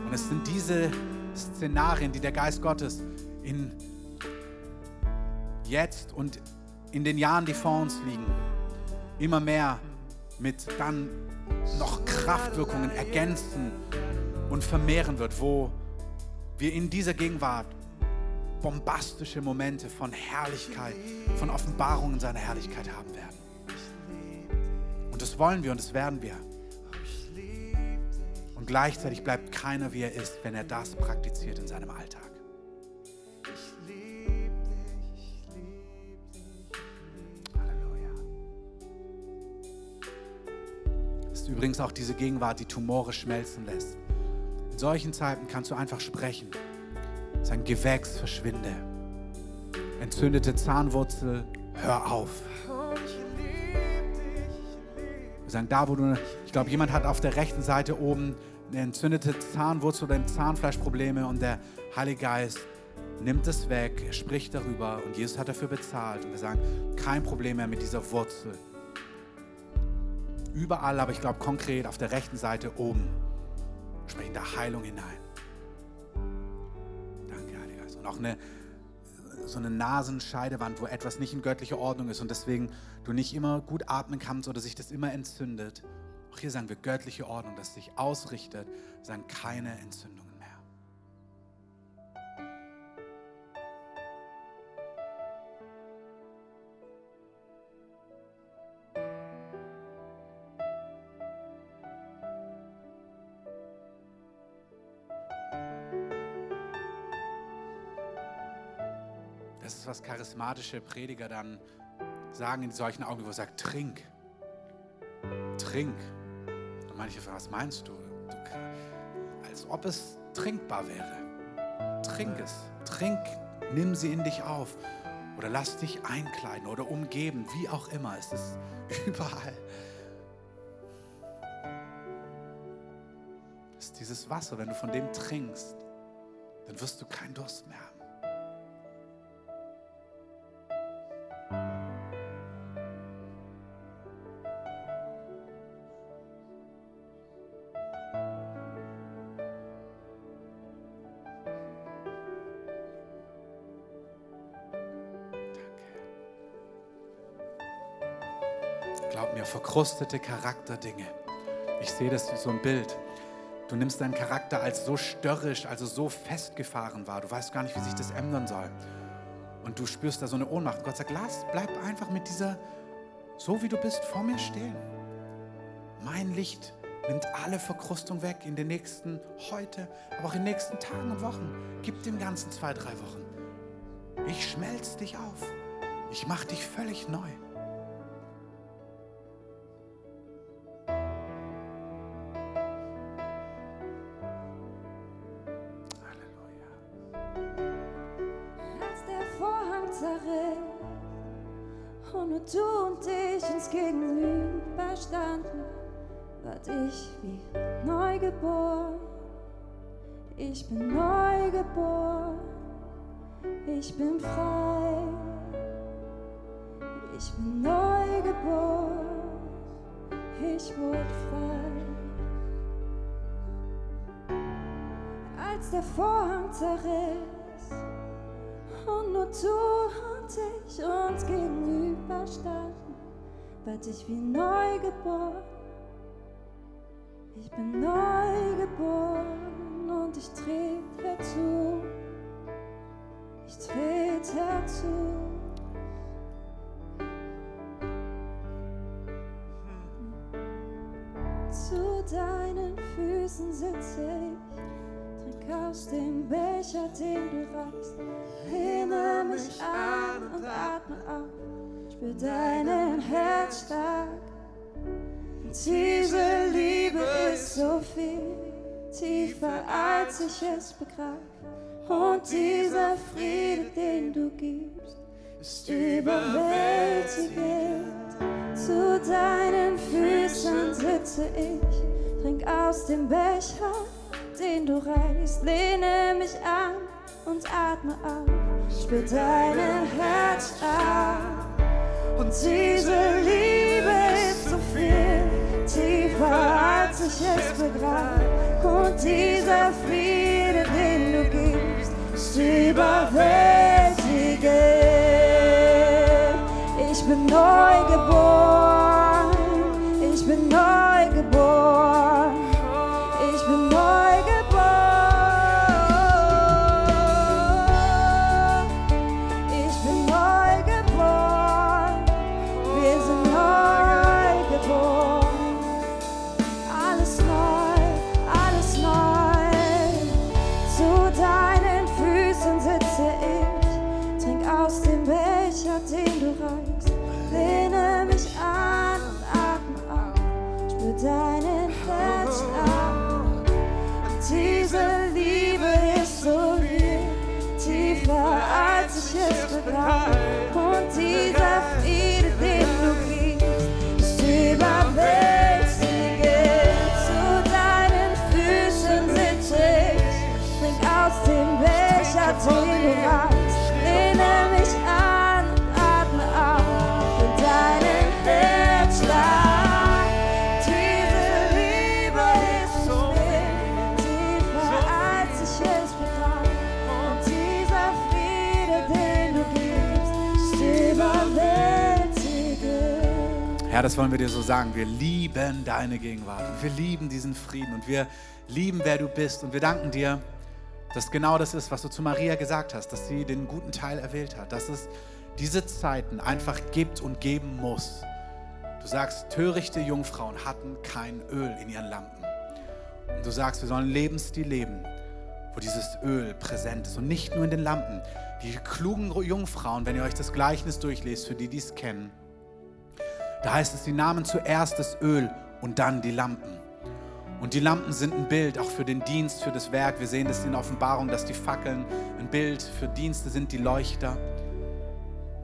Und es sind diese Szenarien, die der Geist Gottes in jetzt und in den Jahren, die vor uns liegen, immer mehr mit dann noch Kraftwirkungen ergänzen und vermehren wird, wo wir in dieser Gegenwart bombastische Momente von Herrlichkeit, von Offenbarungen seiner Herrlichkeit haben werden. Und das wollen wir und das werden wir. Und gleichzeitig bleibt keiner, wie er ist, wenn er das praktiziert in seinem Alltag. Übrigens auch diese Gegenwart, die Tumore schmelzen lässt. In solchen Zeiten kannst du einfach sprechen. Sein Gewächs verschwinde. Entzündete Zahnwurzel, hör auf. Wir sagen, da wo du, ich glaube, jemand hat auf der rechten Seite oben eine entzündete Zahnwurzel oder Zahnfleischprobleme und der Heilige Geist nimmt es weg, spricht darüber und Jesus hat dafür bezahlt. Und wir sagen, kein Problem mehr mit dieser Wurzel. Überall, aber ich glaube konkret auf der rechten Seite oben sprechen da Heilung hinein. Danke, Heiliger Geist. Und auch eine, so eine Nasenscheidewand, wo etwas nicht in göttlicher Ordnung ist und deswegen du nicht immer gut atmen kannst oder sich das immer entzündet. Auch hier sagen wir göttliche Ordnung, dass sich ausrichtet, sagen keine Entzündungen was charismatische Prediger dann sagen in solchen Augen, wo er sagt, trink, trink. Und manche fragen, was meinst du? du? Als ob es trinkbar wäre. Trink es, trink, nimm sie in dich auf. Oder lass dich einkleiden oder umgeben, wie auch immer. Es ist überall. Es ist dieses Wasser, wenn du von dem trinkst, dann wirst du keinen Durst mehr haben. Verkrustete Charakterdinge. Ich sehe das wie so ein Bild. Du nimmst deinen Charakter als so störrisch, also so festgefahren wahr. Du weißt gar nicht, wie sich das ändern soll. Und du spürst da so eine Ohnmacht. Und Gott sagt, lass, bleib einfach mit dieser, so wie du bist, vor mir stehen. Mein Licht nimmt alle Verkrustung weg in den nächsten, heute, aber auch in den nächsten Tagen und Wochen. Gib dem Ganzen zwei, drei Wochen. Ich schmelz dich auf. Ich mach dich völlig neu. Als der Vorhang zerriss und nur du und ich uns gegenüberstanden, ward ich wie neugeboren. Ich bin neugeboren und ich trete herzu. Ich trete herzu. Zu deinen Füßen sitze ich. Aus dem Becher, den du reichst. Lehne mich an und atme auf. Spür deinen Herzschlag. Und diese Liebe ist so viel tiefer, als ich es begreife. Und dieser Friede, den du gibst, ist überwältigend. Zu deinen Füßen sitze ich, trink aus dem Becher, den du reichst, lehne mich an und atme auf, spür deinen Herzschlag. Und diese Liebe ist so viel tiefer, als ich es begreife. Und dieser Friede, den du gibst, ist überwältigend. Ich bin neu geboren. Herr, das wollen wir dir so sagen. Wir lieben deine Gegenwart und wir lieben diesen Frieden und wir lieben, wer du bist. Und wir danken dir, dass genau das ist, was du zu Maria gesagt hast, dass sie den guten Teil erwählt hat, dass es diese Zeiten einfach gibt und geben muss. Du sagst, törichte Jungfrauen hatten kein Öl in ihren Lampen. Und du sagst, wir sollen Lebensstil leben, wo dieses Öl präsent ist. Und nicht nur in den Lampen. Die klugen Jungfrauen, wenn ihr euch das Gleichnis durchlest, für die, die es kennen, da heißt es, sie nahmen zuerst das Öl und dann die Lampen. Und die Lampen sind ein Bild auch für den Dienst, für das Werk. Wir sehen das in Offenbarung, dass die Fackeln ein Bild für Dienste sind, die Leuchter.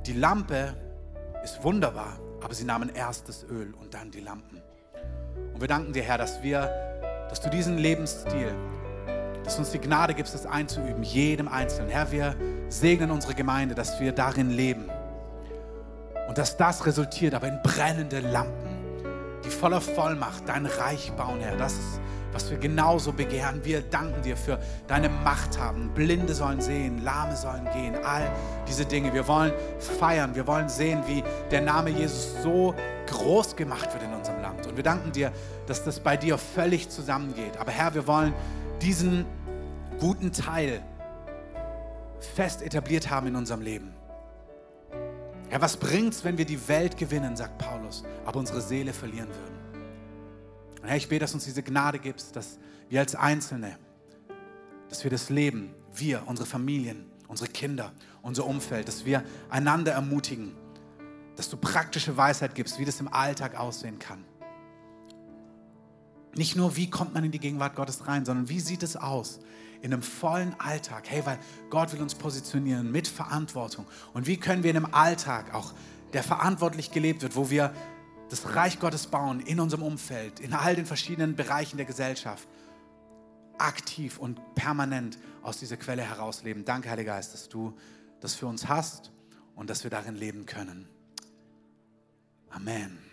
Die Lampe ist wunderbar, aber sie nahmen erst das Öl und dann die Lampen. Und wir danken dir, Herr, dass wir, dass du diesen Lebensstil, dass du uns die Gnade gibst, das einzuüben, jedem Einzelnen. Herr, wir segnen unsere Gemeinde, dass wir darin leben. Und dass das resultiert aber in brennende Lampen, die voller Vollmacht dein Reich bauen, Herr. Das ist, was wir genauso begehren. Wir danken dir für deine Macht haben. Blinde sollen sehen, Lahme sollen gehen, all diese Dinge. Wir wollen feiern, wir wollen sehen, wie der Name Jesus so groß gemacht wird in unserem Land. Und wir danken dir, dass das bei dir völlig zusammengeht. Aber Herr, wir wollen diesen guten Teil fest etabliert haben in unserem Leben. Herr, was bringt's, wenn wir die Welt gewinnen, sagt Paulus, aber unsere Seele verlieren würden? Und Herr, ich bete, dass uns diese Gnade gibst, dass wir als Einzelne, dass wir das Leben, wir, unsere Familien, unsere Kinder, unser Umfeld, dass wir einander ermutigen, dass du praktische Weisheit gibst, wie das im Alltag aussehen kann. Nicht nur, wie kommt man in die Gegenwart Gottes rein, sondern wie sieht es aus in einem vollen Alltag? Hey, weil Gott will uns positionieren mit Verantwortung. Und wie können wir in einem Alltag auch, der verantwortlich gelebt wird, wo wir das Reich Gottes bauen in unserem Umfeld, in all den verschiedenen Bereichen der Gesellschaft, aktiv und permanent aus dieser Quelle herausleben. Danke, Heiliger Geist, dass du das für uns hast und dass wir darin leben können. Amen.